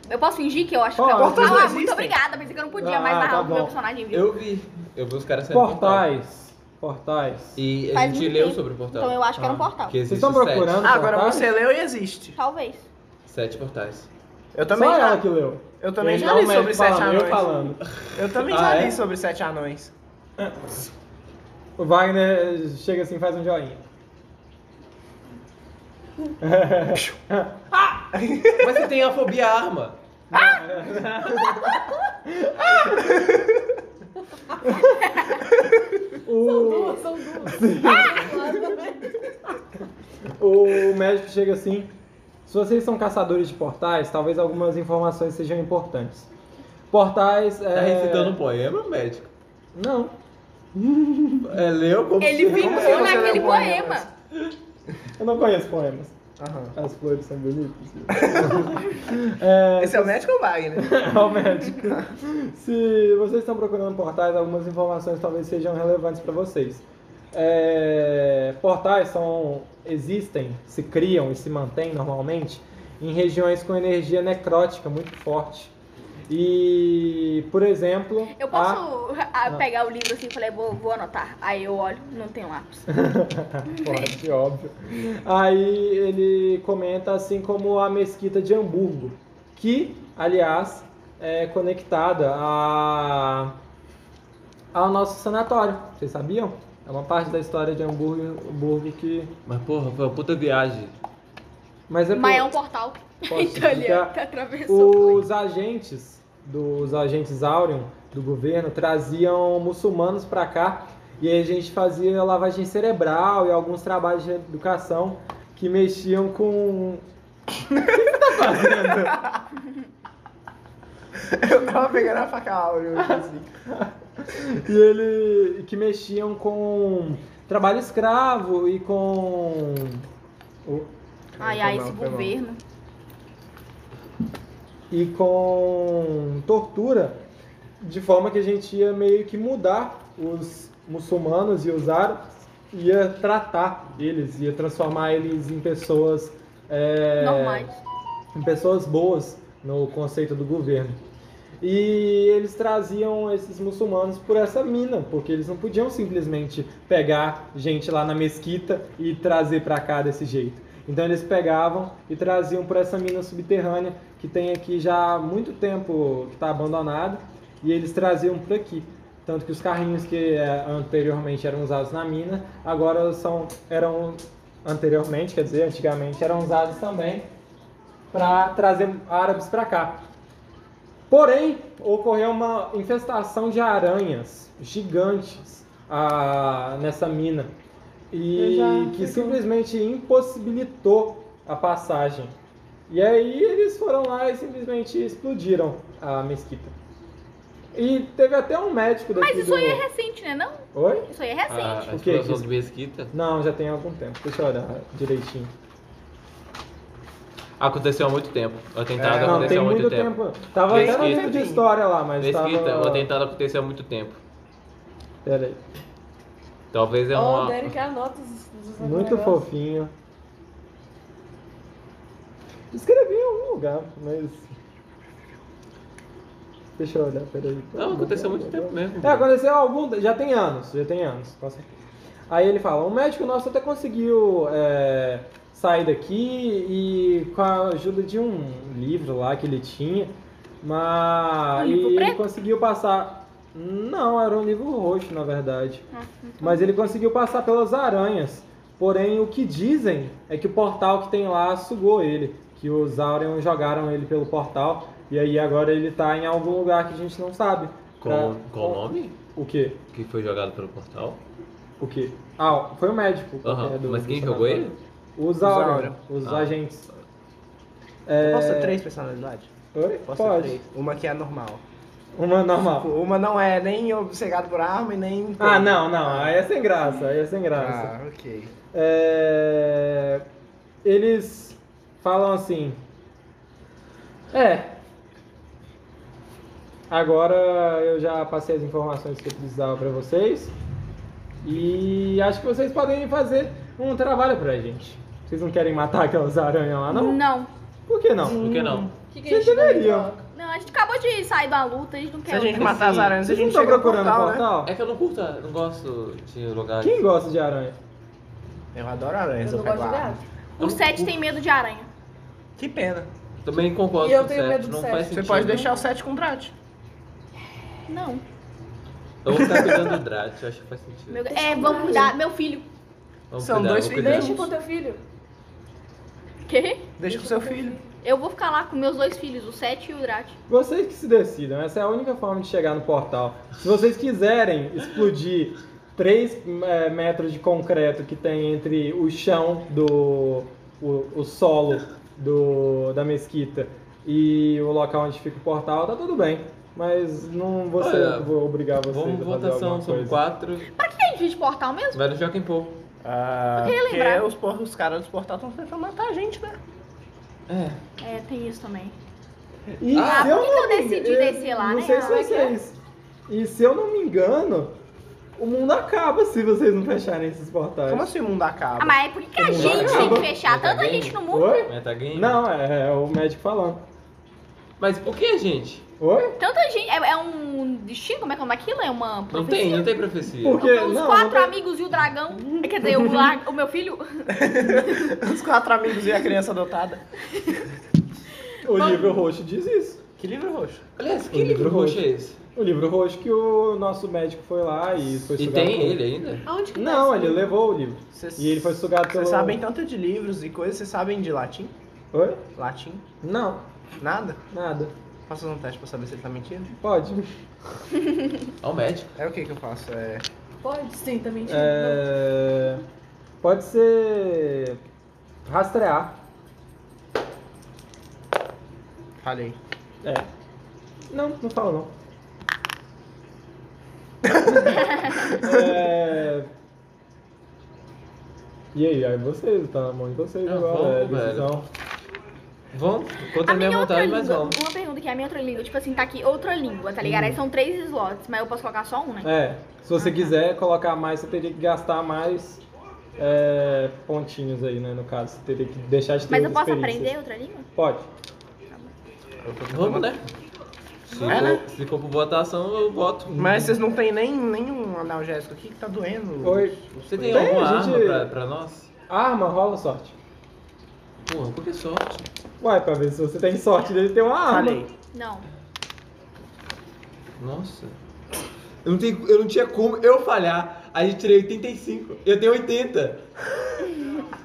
Eu posso fingir que eu acho que era um portal? Portais Ah, não muito existem. obrigada, pensei que eu não podia Ah, mais tá narrar o que bom. meu personagem viu. Eu vi. Eu vi os caras saindo do portal. Portais Portais. E a Faz gente leu tempo. sobre o portal. Então eu acho que era um Ah. portal. Vocês estão procurando? Ah, agora portais? você leu e existe. Talvez. Sete, portais. Eu também Só já, ela que leu. eu também já li mexe sobre sete anões. Eu falando. Eu também Ah, já é? li sobre sete anões. O Wagner chega assim e faz um joinha. Mas você tem a fobia à arma. O, São duas. o médico chega assim. Se vocês são caçadores de portais, talvez algumas informações sejam importantes. Portais. Tá é... recitando um poema, médico? Não. É, leu como Ele se- ficou você naquele poema. Eu não conheço poemas. Aham. As flores são bonitas. é, Esse é o médico ou o Wagner? É o médico. Se vocês estão procurando portais, algumas informações talvez sejam relevantes para vocês. É, portais são existem, se criam e se mantêm normalmente em regiões com energia necrótica muito forte. E, por exemplo, Eu a- posso ah, Não. pegar o livro assim e falei, vou, vou anotar. Aí eu olho, não tem lápis. Pode, óbvio. Aí ele comenta assim como a mesquita de Hamburgo, que, aliás, é conectada a... ao nosso sanatório. Vocês sabiam? É uma parte da história de Hamburgo, Hamburgo que. Mas porra, foi uma puta viagem. Mas é por- Mas é um portal. Posso então ele atravessou. Os agentes dos agentes Aurion do governo traziam muçulmanos para cá e aí a gente fazia lavagem cerebral e alguns trabalhos de educação que mexiam com. O que você tá fazendo? Eu tava pegando a faca áurea assim. E ele. que mexiam com trabalho escravo e com. o- Ai, ai, esse governo. E com tortura, de forma que a gente ia meio que mudar os muçulmanos e os árabes, ia tratar eles, ia transformar eles em pessoas é, Normais. em pessoas boas no conceito do governo. E eles traziam esses muçulmanos por essa mina, porque eles não podiam simplesmente pegar gente lá na mesquita e trazer para cá desse jeito. Então eles pegavam e traziam por essa mina subterrânea que tem aqui já há muito tempo que está abandonada e eles traziam por aqui. Tanto que os carrinhos que eh, anteriormente eram usados na mina, agora são eram anteriormente, quer dizer, antigamente eram usados também para trazer árabes para cá. Porém, ocorreu uma infestação de aranhas gigantes ah, nessa mina e que simplesmente impossibilitou a passagem. E aí eles foram lá e simplesmente explodiram a mesquita. E teve até um médico daqui Mas isso do... aí é recente, né? Não? Oi? Isso aí é A, recente. a O que explosão de mesquita Não, já tem algum tempo. Deixa eu olhar direitinho. aconteceu há muito tempo. O atentado É, não, aconteceu tem há muito, muito tempo. tempo. Tava até no Mesquita. livro de história lá, mas Mesquita, tava... o atentado aconteceu há muito tempo. Pera aí. Talvez é Ó, uma. o Derek anota os, os Muito negócios. fofinho. Escrevi em algum lugar, mas. Deixa eu olhar, peraí. Não, aconteceu há muito tempo mesmo. É, aconteceu algum. Já tem anos, já tem anos, com certeza. Aí ele fala: o médico nosso até conseguiu é, sair daqui e com a ajuda de um livro lá que ele tinha, mas. Um livro ele preto? conseguiu passar. Não, era um livro roxo, na verdade. Ah, Mas ele conseguiu passar pelas aranhas. Porém, o que dizem é que o portal que tem lá sugou ele. Que os Aurion jogaram ele pelo portal. E aí agora ele tá em algum lugar que a gente não sabe. Qual, Pra- qual o nome O quê? que foi jogado pelo portal? O quê? Ah, foi o médico. É, do- Mas quem jogou ele? Os Aurion, os Ah. agentes. Eu Posso É... ter três personalidades? Oi? Posso ter Pode. três. Uma que é normal. Uma normal. Uma não é nem obcecado por arma e nem. Ah, não, não. Aí é sem graça. Aí é sem graça. Ah, ok. É, Eles falam assim. É. Agora eu já passei as informações que eu precisava pra vocês. E acho que vocês podem fazer um trabalho pra gente. Vocês não querem matar aquelas aranhas lá, não? Não. Por que não? Por que não? O que, que a Vocês deveriam. Não, a gente acabou de sair da luta, a gente não quer Se a gente outra. matar as aranhas, a Vocês não gente estão chega no procurando portal, portal? né? É que eu não curto, não gosto de lugar. Quem gosta de aranha? Eu adoro aranhas, Eu eu, não pego gosto de a gato. O Sete tem medo de aranha. Que pena. Também concordo E eu com o tenho medo do não Seth. faz Você sentido. pode deixar o 7 com o Drat. Não. Eu vou ficar cuidando do Drat, eu acho que faz sentido. Meu- é, vamos cuidar. Meu filho. Vamos São cuidar, dois vou filhos. Deixa com teu filho. Quê? Deixa com seu filho. Eu vou ficar lá com meus dois filhos, o Sete e o Drat. Vocês que se decidam, essa é a única forma de chegar no portal. Se vocês quiserem explodir 3 metros de concreto que tem entre o chão do. o, o solo do, da mesquita e o local onde fica o portal, tá tudo bem. Mas não vou, ser- Olha, vou obrigar vocês Vamos a fazer votação, alguma são coisa. quatro. Pra que a gente divide portal mesmo? Vai no Joaquim Pô. Ah, Eu queria porque lembrar. os, por- os caras dos portais estão tentando matar a gente, né? É. É, tem isso também. E Ah, se por que que eu não me- decidi descer lá, Não né? sei se vocês. E se eu não me engano, o mundo acaba se vocês não fecharem esses portais. Como assim o mundo acaba? Ah, mas é por que que a gente lá. tem que fechar tá tanta bem. gente no mundo? Oi? Metagame? Não, é, é o médico falando. Mas por que, gente? Oi? Tanta gente. É, é um destino? Como é que é aquilo? É uma Não profecia? tem, não tem profecia. Porque os Não, quatro não tem- amigos e o dragão. Quer dizer, o, la- o meu filho. Os quatro amigos e a criança adotada. O livro roxo diz isso. Que livro roxo? Aliás, que O livro livro roxo é esse? O livro roxo que o nosso médico foi lá e foi E sugado tem pelo- ele ainda? Aonde que tá Não, ele livro? levou o livro. Vocês E ele foi sugado pelo. Vocês sabem tanto de livros e coisas, vocês sabem de latim? Oi? Latim? Não, Nada? nada. Posso fazer um teste pra saber se ele tá mentindo? Pode. É o médico. É o que que eu faço? É... Pode sim, tá mentindo. É... Pode ser. Rastrear. Falei. É. Não, não fala não. é... E aí, aí vocês, tá na mão de vocês agora. vamos, é velho. decisão. Vamos, contra A minha vontade, mas língua. vamos. Uma pergunta que é a minha outra língua. Tipo assim, tá aqui outra língua, tá ligado? Aí são três slots, mas eu posso colocar só um, né? É, se você Ah, tá. quiser colocar mais, você teria que gastar mais é, pontinhos aí, né? No caso, você teria que deixar de ter Mas eu posso aprender outra língua? Pode. Vamos, né? Se, É, for, né? se for por votação, eu voto. Mas vocês não tem nem nenhum analgésico aqui que tá doendo? Oi. Você tem, Tem, alguma a gente- arma pra, pra nós? Arma, rola sorte. Porra, por que sorte? Uai, pra ver se você tem sorte dele ter uma arma. Falei. Não. Nossa. Eu não, tenho, eu não tinha como eu falhar. Aí eu tirei 85. Eu tenho 80.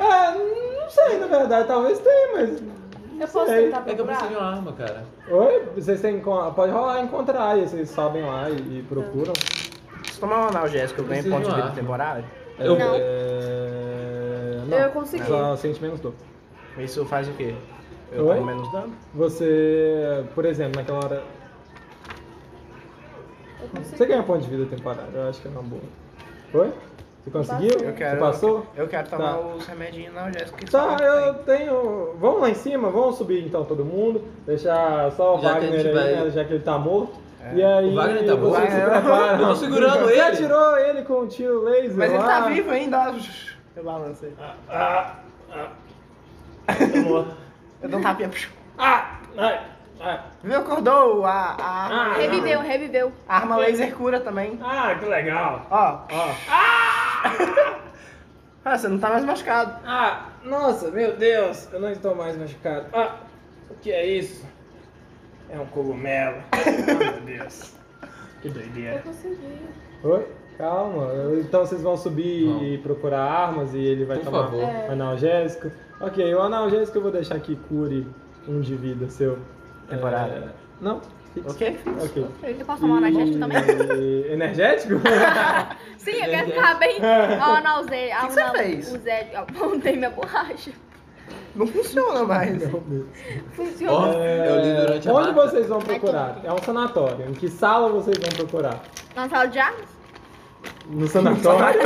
Ah, não sei, na verdade, talvez tenha, mas. Eu posso sei. tentar É que eu preciso de procurar? uma arma, cara. Oi? Vocês têm. Pode rolar encontrar aí, vocês sabem lá e, e procuram. Se tomar um analgésico, eu ganho ponto de uma vida temporário? Eu Não. É... Não. Eu consegui. Só sente menos dor. Isso faz o quê? Eu Oi? tomo menos dano? Você, por exemplo, naquela hora. Eu consegui. Você ganha ponto de vida temporário, eu acho que é uma boa. Foi? Você conseguiu? passei. Eu quero. Você passou? Eu quero tomar Tá. os remedinhos analgésicos que Tá, só eu tem. tenho. Vamos lá em cima, vamos subir então todo mundo. Deixar só o Já Wagner aí, vai- né, já que ele tá morto. É. E aí. O Wagner tá morto? se. Eu tô segurando Você ele. atirou ele com um tiro laser. Mas ele lá. tá vivo ainda. Eu balanço ele. Eu dou um tapinha. Ah! Ai! Ai! Viu? Acordou a, a arma. Ah, Reviveu, reviveu. A arma laser cura também. Ah, que legal! Ó. Ó. Ah, você não tá mais machucado. Ah, nossa, meu Deus, eu não estou mais machucado. Ah, o que é isso? É um cogumelo. Ah, meu Deus. Que Eu doideira. consegui. Oi? Calma. Então vocês vão subir Vamos. e procurar armas e ele vai Por tomar favor. É. analgésico. Ok, o analgésico eu vou deixar que cure um de vida seu. Temporário. É, Não. Ok? Ok. Eu posso tomar um energético também? Energético? Sim, eu quero ficar bem. Ó, não, Zé. que você fez? O Zé. Apontei minha borracha. Não funciona mais. Funciona. Eu li durante a Onde vocês vão procurar? É um sanatório. Em que sala vocês vão procurar? Na sala de armas? No sanatório?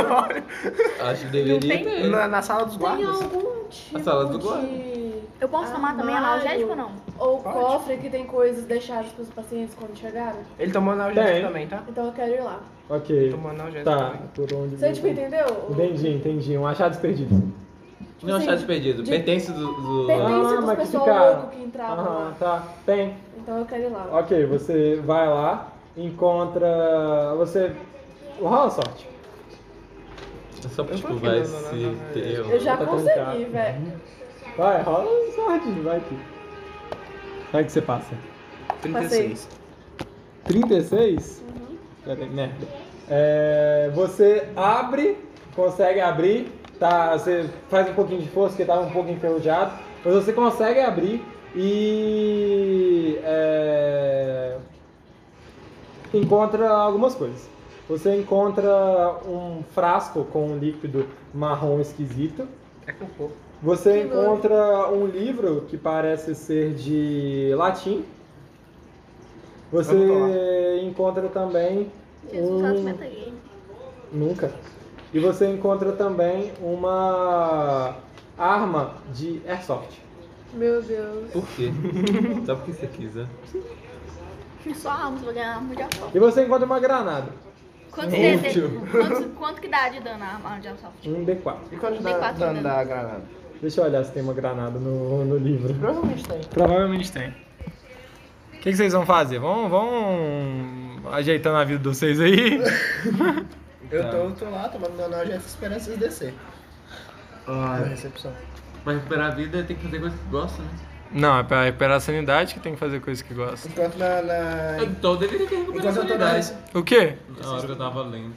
Acho que deveria tem? ter. Na, na sala dos Tem guardas. algum tipo sala do guarda. de... Eu posso tomar também armário analgésico ou não? Ou Pode. cofre que tem coisas deixadas pros pacientes quando chegaram? Ele tomou analgésico Tem. também, tá? Então eu quero ir lá. ok. Ele tomou analgésico Tá, também. por onde Você, tipo, entendeu? Entendi, entendi. Um achados perdidos. Tipo Não, assim, achado perdido. de- Pertence do. do... Pertence Ah, dos mas que pessoal ficaram. louco que entravam Aham, lá. tá. Tem. Então eu quero ir lá. Ok, você vai lá, encontra. Você. Rola sorte. Só pra, Eu tipo, vai não, não, não, se não, ter. Eu já Tá consegui, velho. Vai, rola sorte, vai aqui. Vai que você passa. 36. 36? Peraí, merda. É, você abre, consegue abrir, tá? Você faz um pouquinho de força, porque tava um pouco enferrujado, mas você consegue abrir e é, encontra algumas coisas. Você encontra um frasco com um líquido marrom esquisito. É cocô. Você Que encontra um livro que parece ser de latim. Você encontra também um... metagame. Nunca. E você encontra também uma arma de airsoft. Meu Deus. Por quê? Só porque você quis, né? Só armas, vou ganhar arma de assalto. E você encontra uma granada. Quanto, Útil. de, quanto, quanto que dá de dano a arma de assalto? Um D4. E quanto dá quatro dano dano. da granada? Deixa eu olhar se tem uma granada no, no livro. Provavelmente tem. Provavelmente tem. O que, que vocês vão fazer? Vão, vão ajeitando a vida de vocês aí? Eu Tá. tô, tô lá tomando meu analgésico esperando vocês descer. Na recepção. Pra recuperar a vida tem que fazer coisa que gosta, né? Não, é pra recuperar a sanidade que tem que fazer coisa que gosta. Enquanto na. na... Então deveria ter recuperado Enquanto a eu tô na. sanidade. O quê? Na hora que eu tava lendo.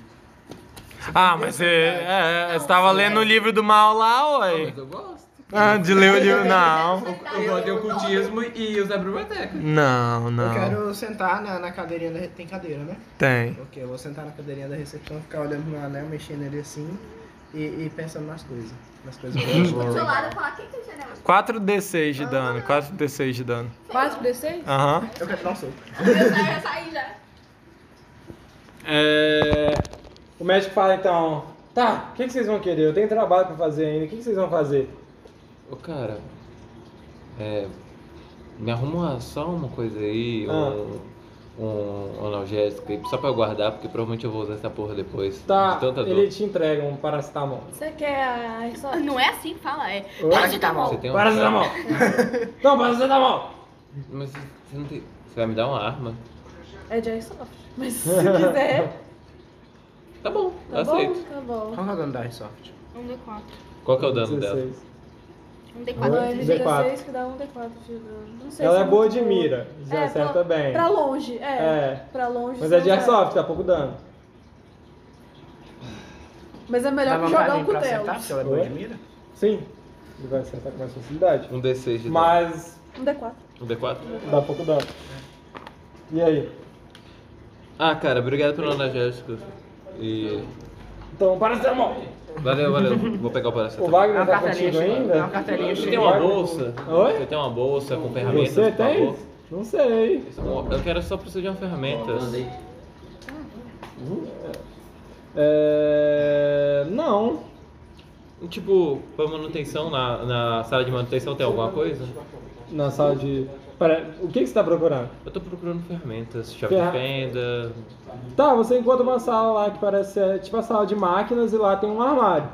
Ah, mas você, é, você tava lendo o livro do mal lá, ué. Mas eu gosto. Ah, de ler o livro. Não. Eu gosto de ocultismo e usar a biblioteca. Não, Eu não. quero sentar na, na cadeirinha da. Tem cadeira, né? Tem. Ok, eu vou sentar na cadeirinha da recepção, ficar olhando pro meu anel, mexendo ele assim e, e pensando nas coisas. Nas coisas boas. Lado falar, quem tem janela? 4d6 de dano, 4d6 de dano. 4d6? Aham. Eu quero dar um soco. Eu saí, eu saí já. É... O médico fala então, tá, o que, que vocês vão querer? Eu tenho trabalho pra fazer ainda, o que, que vocês vão fazer? Ô cara, é. Me arruma só uma coisa aí, Ah. um, um analgésico aí, só pra eu guardar, porque provavelmente eu vou usar essa porra depois. Tá, De tanta dor. ele te entrega um paracetamol. Você quer a? Não é assim que fala, é. Oi? Paracetamol. Você tem um. Paracetamol! não, paracetamol! Mas você não tem. Você vai me dar uma arma? É de Airsoft. Mas se quiser, Tá bom, tá eu bom? aceito. Tá bom. Qual que é o dano da Airsoft? Um D4. Qual que é o dano dela? 16. Um Não, D4. é Oi? de D4. 16 que dá um D4 de dano. Não sei Ela se é boa de mira, já É, acerta pra- bem. Pra longe, é. É. Pra longe. Mas é de airsoft, dá pouco dano. Mas é Dá melhor que jogar vantagem um pra cutelo. acertar, porque ela é boa de mira? Sim, ele vai acertar com mais facilidade. Um D6 de dano. Mas Um D4. Um D4? dá pouco dano. E aí? Ah, cara, obrigado pelo analgésico. E. Então, paracetamol! Valeu, valeu. Vou pegar o O paracetamol. Wagner tá cartelinha contigo cheia. ainda? Uma cartelinha Você tem uma bolsa? Oi? Você tem uma bolsa com ferramentas, Você tem? favor? Não sei. Eu quero só precisar de uma ferramenta. É... Não. Tipo, pra manutenção, na, na sala de manutenção tem alguma coisa? Na sala de. Pera, o que, que você tá procurando? Eu tô procurando ferramentas, chave Ferra- de fenda. Tá, você encontra uma sala lá que parece ser tipo a sala de máquinas e lá tem um armário.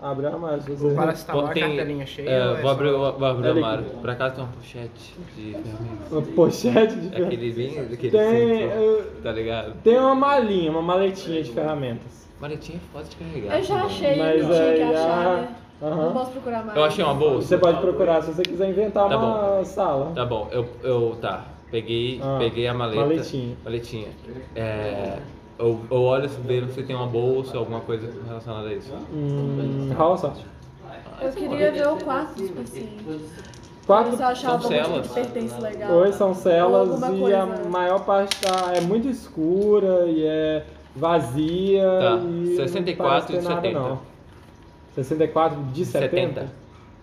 Abre o armário se O você. paracetamol é Tem- cartelinha cheia. é, é vou abrir, vou abrir É o armário. Por acaso tem uma pochete de ferramentas. Uma pochete de É aquele bem, aquele Tem, eu- tá ligado? Tem uma malinha, uma maletinha de ferramentas. Maletinha é foda de carregar. Eu já achei, Mas não tinha que achar, aham. Não posso procurar mais. Eu achei uma bolsa. Você pode procurar se você quiser inventar Tá uma sala. Tá bom, eu, eu tá. Peguei, Ah, peguei a maleta. maletinha. Maletinha. É, eu, eu olho ver se tem uma bolsa, alguma coisa relacionada a isso. Hum, rola sorte. Eu queria ver o quarto dos pacientes. Quatro Se são celas. pertence legal. Oi, são celas Ou e a maior parte tá, é muito escura e é vazia. Tá, e 64 não parece ter de nada, 70. Não. 64 de 70? 70.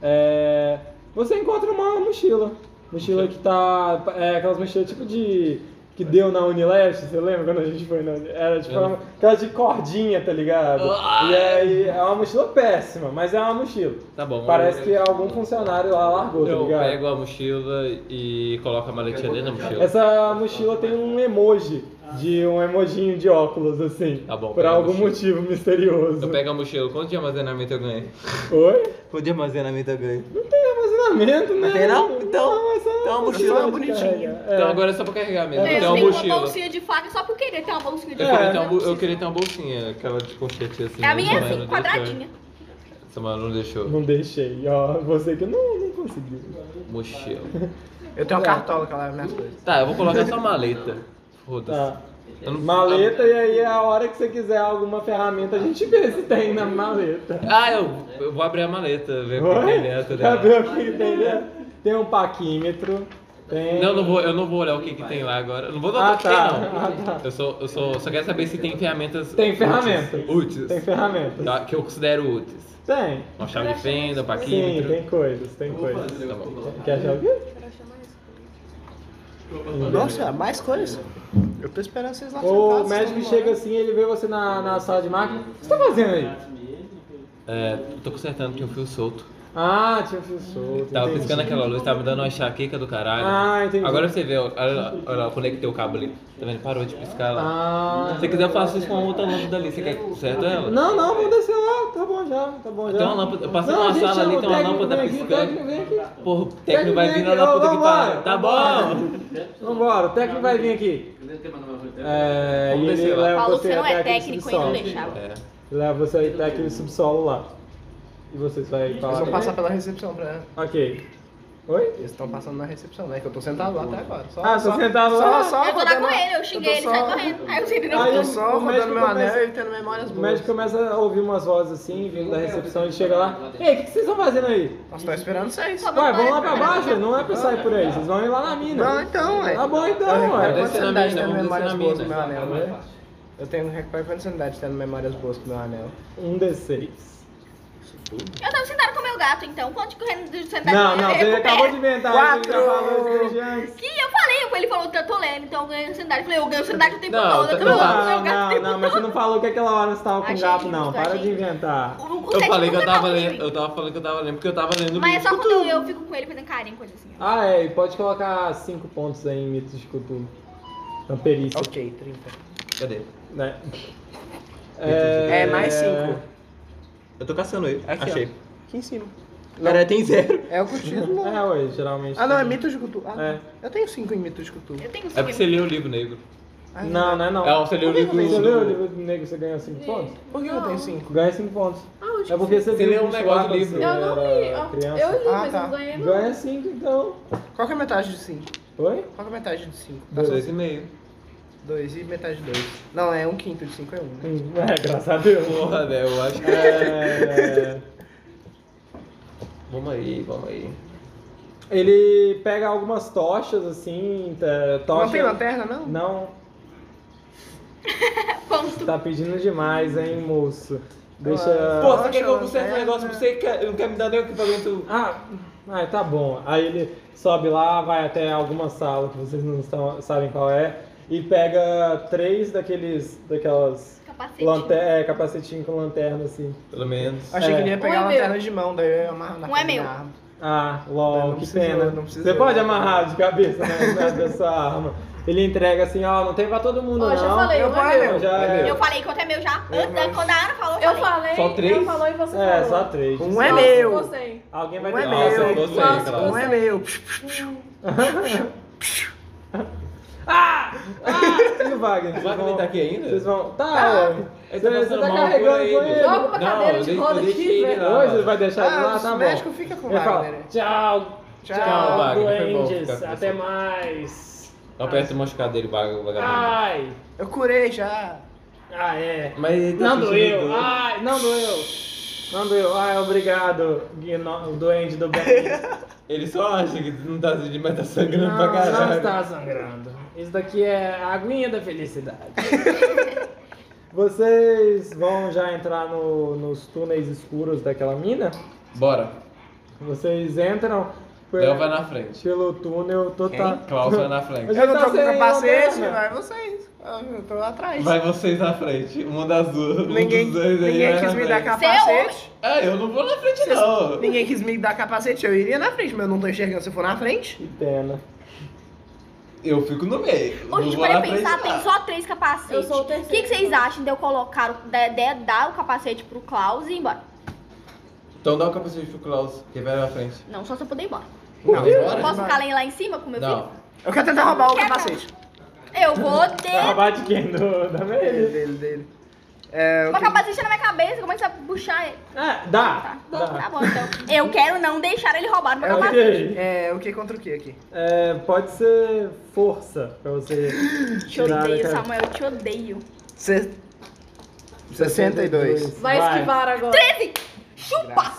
É, você encontra uma mochila. Mochila que tá. É aquelas mochilas tipo de. Que deu na Unileste, você lembra quando a gente foi na. Era tipo Eu uma, aquela de cordinha, tá ligado? E aí é uma mochila péssima, mas é uma mochila. Tá bom. Parece eu, que algum funcionário lá largou, tá eu ligado? pego a mochila e coloco a maletinha dentro da mochila. Essa mochila tem um emoji de um emojinho de óculos, assim. Tá bom, Por algum motivo misterioso. Eu pego a mochila, quanto de armazenamento eu ganhei? Oi? Quanto de armazenamento eu ganhei? Não tem armazenamento, né? Não tem, não? Então- é só, então a é mochila é bonitinha. É. Então agora é só pra carregar mesmo. É, eu Eu tenho uma uma bolsinha de faca só por querer ter uma bolsinha de Eu faca. queria, ter É. uma, bo- eu queria ter uma bolsinha, aquela de pochete assim. A minha é assim, não quadradinha. Essa mano não deixou. Não deixei, ó. Você que não, não conseguiu. Mochila. Eu tenho uma cartola que ela leva minhas coisas. Tá, eu vou colocar só maleta. Foda-se. Tá. Eu não- Maleta, e aí a hora que você quiser alguma ferramenta, a gente vê se tem na maleta. Ah, eu, eu vou abrir a maleta, ver o que tem dentro dela. o que tem dentro? Tem um paquímetro. Tem... Não, não vou, eu não vou olhar o que, que tem lá agora. Eu não vou dar Ah, o que tem, tá. não. Ah, tá. Eu, só, eu só, só quero saber se tem ferramentas. Tem úteis. ferramentas. Úteis. Tem ferramentas. Tá, que eu considero úteis. Tem. Uma chave de fenda, um Sim, paquímetro. tem coisas, tem coisas. Tá bom. Quer achar o quê? Nossa, mais coisas. Eu tô esperando vocês lá O sentados, médico chega vão assim, ele vê você na, na sala de máquina. O que você tá fazendo aí? É, eu tô consertando, tinha um fio solto. Ah, tinha fio solto. Tava entendi. piscando aquela luz, tava me dando uma enxaqueca do caralho. Ah, entendi. Agora você vê, olha lá, olha lá, eu conectei o cabo ali. Tá vendo? Parou de piscar lá. Ah. Se você quiser, eu faço isso com a outra lâmpada ali. Você quer que conserto ela? Não, não, vamos descer lá. Tá bom já, tá bom já. Tem uma lâmpada- eu passei Não, numa a gente sala ali, tem uma lâmpada piscando. O técnico vem aqui. Porra, o técnico vai vir na lâmpada que para. Tá bom! Vambora, o técnico vai vir aqui. É, Vamos e ele leva Falou você que você não é técnico e não deixava. É. Leva você até aquele subsolo lá. E vocês vão Eles falar. vão passar pela recepção pra. Ok. Oi? Eles estão passando na recepção, né? Que eu tô sentado lá até agora. Só, Ah, só, tô sentado só, lá? Só Eu tô lá com ele, eu xinguei ele, só- sai correndo. Aí eu sempre não. Aí Eu eu- tô só O médico rodando meu começa- anel e tendo memórias O boas. médico começa a ouvir umas vozes assim, vindo da recepção, ele chega lá. Ei, o que que vocês estão fazendo aí? Nós estamos esperando vocês. Só Ué, vamos lá pra baixo, não é pra sair por aí, vocês vão ir lá na mina. Não, então, ué. Tá bom então, Eu ué. Quantas na sanidades mina, tendo memórias boas com meu anel, né? Eu tenho recupero quantas sanidades tendo memórias boas com meu anel. Um D6. Eu tava sentada com o meu gato, então. Quanto correndo de sentar Não, com não, ele, você eu acabou de inventar, Quatro. já falou isso. Que eu falei, ele falou que eu tô lendo, então eu ganho sanidade. Eu falei, eu ganho sanidade o tempo Não, todo. Eu tô não, lendo com o meu Não, gato o não, não, mas você não falou que aquela hora você tava com gato, não. Para de inventar. O- o Eu sexo falei que eu tava lendo, eu tava falando que eu tava lendo porque eu tava lendo o Mas é só quando eu fico com ele fazendo carinho, coisa assim. Ah, é, e pode colocar 5 pontos aí em mitos de cultura. Na perícia. Ok, 30. Cadê? Né? É, mais 5. Eu tô caçando ele. Aqui, ó. Achei. Aqui em cima. Cara, tem zero. É o cultismo. É, ué, geralmente. Ah, não, é mitos de cultura. Ah, É. Eu tenho 5 em mitos de cultura. Eu tenho É porque você leu o livro negro. Ah, Não, não é não. É, você leu o livro Você leu o livro do negro você ganhou 5 pontos? Por que eu tenho 5? Ganha 5 pontos. Ah, eu É porque você, Você leu um negócio do quando livro. você Eu não era li. ó, criança. Eu li, Ah, mas tá. não ganhei não. Ganha 5 então. Qual que é a metade de 5? Oi? Qual que é a metade de 5? Dois e meio. 2 e metade de 2. Não, é um quinto de 5 é 1. Um, né? Hum, É, graças a Deus. Porra, né? Eu acho que. É, Vamos aí, vamos aí. ele pega algumas tochas assim, tá- tocha... Não tem lanterna, não? Não, Ponto. tá pedindo demais, hein, moço. Deixa... Pô, você quer que eu Nossa, conserte um negócio pra você que não quer me dar nem o equipamento. Ah, ah, tá bom. Aí ele sobe lá, vai até alguma sala que vocês não estão, sabem qual é, e pega três daqueles, daquelas Capacete. lante é, capacetinho com lanterna assim. Pelo menos. Achei que É. ele ia pegar Um é a lanterna meu. de mão, daí eu ia amarrar na Um é meu. arma. Ah, lol, Não que precisou, pena. não. Você pode amarrar de cabeça né, na- da sua arma. Ele entrega assim, ó, não tem pra todo mundo Ó, não. já falei, Eu falei, é meu. Já é. Eu falei que outro é meu já. Antes da, mas- quando a Ana falou, eu Eu falei. falei, Só três? eu falou e você É, falou. só três. Um é Nossa, meu. Gostei. Alguém vai Um ter é que Nossa, meu. eu gostei, Nossa, cara. Um é meu. Ah! E o Wagner? O Wagner vão- tá aqui ainda? Vocês vão. Tá, Tá. ué. Ele Você, tá você passando tá mal carregando por com ele. ele. Joga uma Não, cadeira eu de roda aqui, ele velho. Hoje ele vai deixar ele Ah, lá, os tá bom. médicos ficam com o Ele fala, Wagner. tchau, Tchau, tchau, Wagner, duendes, até mais. Aperta o machucado dele, vagabundo. Ai, Eu curei já. ah é. Mas ele tá Não doeu, dor. ai, não doeu. Não doeu, ai, obrigado, Guino- o duende do bem. Ele só acha que não tá sentindo, mas tá sangrando Não, pra não caralho. está sangrando. Isso daqui é a aguinha da felicidade. Vocês vão já entrar no- nos túneis escuros daquela mina? Bora. Vocês entram Léo vai na frente. pelo túnel total. Klaus vai na frente. Eu não tá tô com sem capacete, vai vocês. Eu tô lá atrás. Vai vocês na frente. Uma das duas. Um Ninguém, dos dois aí ninguém vai quis me dar frente. capacete. É, eu não vou na frente Vocês- não. Ninguém quis me dar capacete, eu iria na frente, mas eu não tô enxergando se eu for na frente. Que pena. Eu fico no meio. Ô, Não gente, para pensar, tem não. só três capacetes. Eu sou o O que, terceiro. que vocês acham de eu colocar, o- de, de dar o capacete pro Klaus e ir embora? Então dá o capacete pro Klaus, que vai na frente. Não, só se eu puder ir embora. Não, Eu bora. posso ficar lá em cima com meu Não. filho? Eu quero tentar roubar o Quer não. capacete. Eu vou ter. roubar de quem? Do, da Dele, dele, dele. É, que- capacete na minha cabeça, como é que você vai puxar ele? Ah, dá. Tá, dá. tá bom, então. Eu quero não deixar ele roubar o meu É o capacete. Ok. É, o que contra o que aqui? É, pode ser força pra você Te tirar odeio, Samuel, eu te odeio. Se... 62. Vai esquivar agora. 13! Chupa!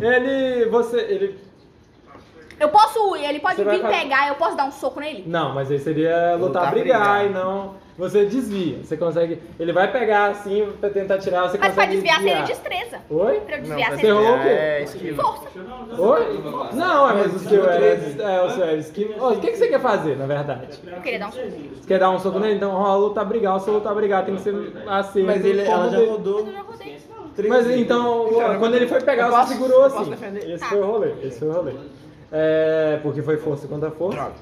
Ele, você, ele... Eu posso ele pode Você vai vir fazer- pegar, eu posso dar um soco nele? Não, mas aí seria lutar, Lutar, brigar, brigar. e não... Você desvia, você consegue... Ele vai pegar assim pra tentar tirar, você Mas pra consegue desviar seria desviar. destreza. Oi? Pra eu desviar seria Você rolou o quê? É, esquiva. força. Oi? Não, é, mas o seu é, é o seu é esquiva. Ô, O que, que você quer fazer, na verdade? Eu queria dar um soco. Você quer dar um soco nele? Então rola lutar, brigar. O seu lutar, brigar tem que ser assim. Mas ele, ela já rodou. Eu já rodei. Mas então, quando ele foi pegar, você segurou assim. Esse foi o rolê, esse foi o rolê. É, porque foi força contra força.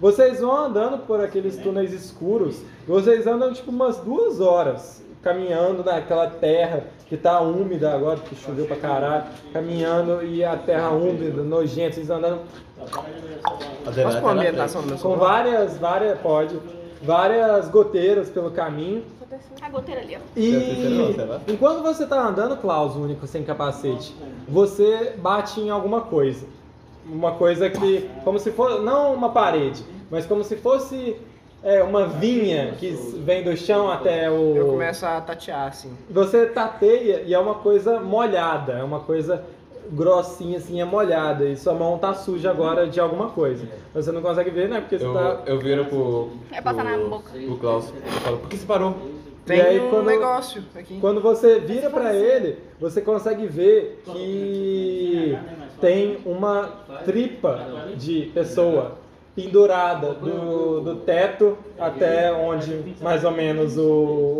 Vocês vão andando por aqueles túneis escuros, vocês andam tipo umas duas horas, caminhando naquela terra que tá úmida agora, que choveu pra caralho, caminhando e a terra úmida, nojenta, vocês andando Posso pôr a ambientação do meu com várias, várias, pode, várias goteiras pelo caminho. A goteira ali, ó. E enquanto você tá andando, Klaus, único, sem capacete, você bate em alguma coisa. Uma coisa que, como se fosse, não uma parede, mas como se fosse é, uma vinha que vem do chão até o... Eu começo a tatear, assim. Você tateia e é uma coisa molhada, é uma coisa grossinha assim, é molhada. E sua mão tá suja agora de alguma coisa. Você não consegue ver, né? Porque você Eu, tá... eu viro pro. É passar na boca. Pro Klaus. Eu falo, por que você parou? Tem E aí, um quando- negócio aqui. Quando você vira pra ele, você consegue ver que tem uma tripa de pessoa pendurada do, do teto até onde mais ou menos o,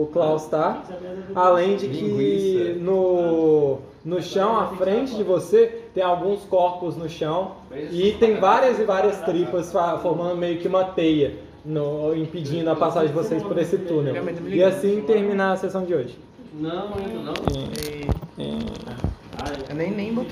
o Klaus está. Além de que no, no chão, à frente de você, tem alguns corpos no chão e tem várias e várias tripas formando meio que uma teia, no- impedindo a passagem de vocês por esse túnel. E assim terminar a sessão de hoje. Não, ainda não. Eu nem, nem botei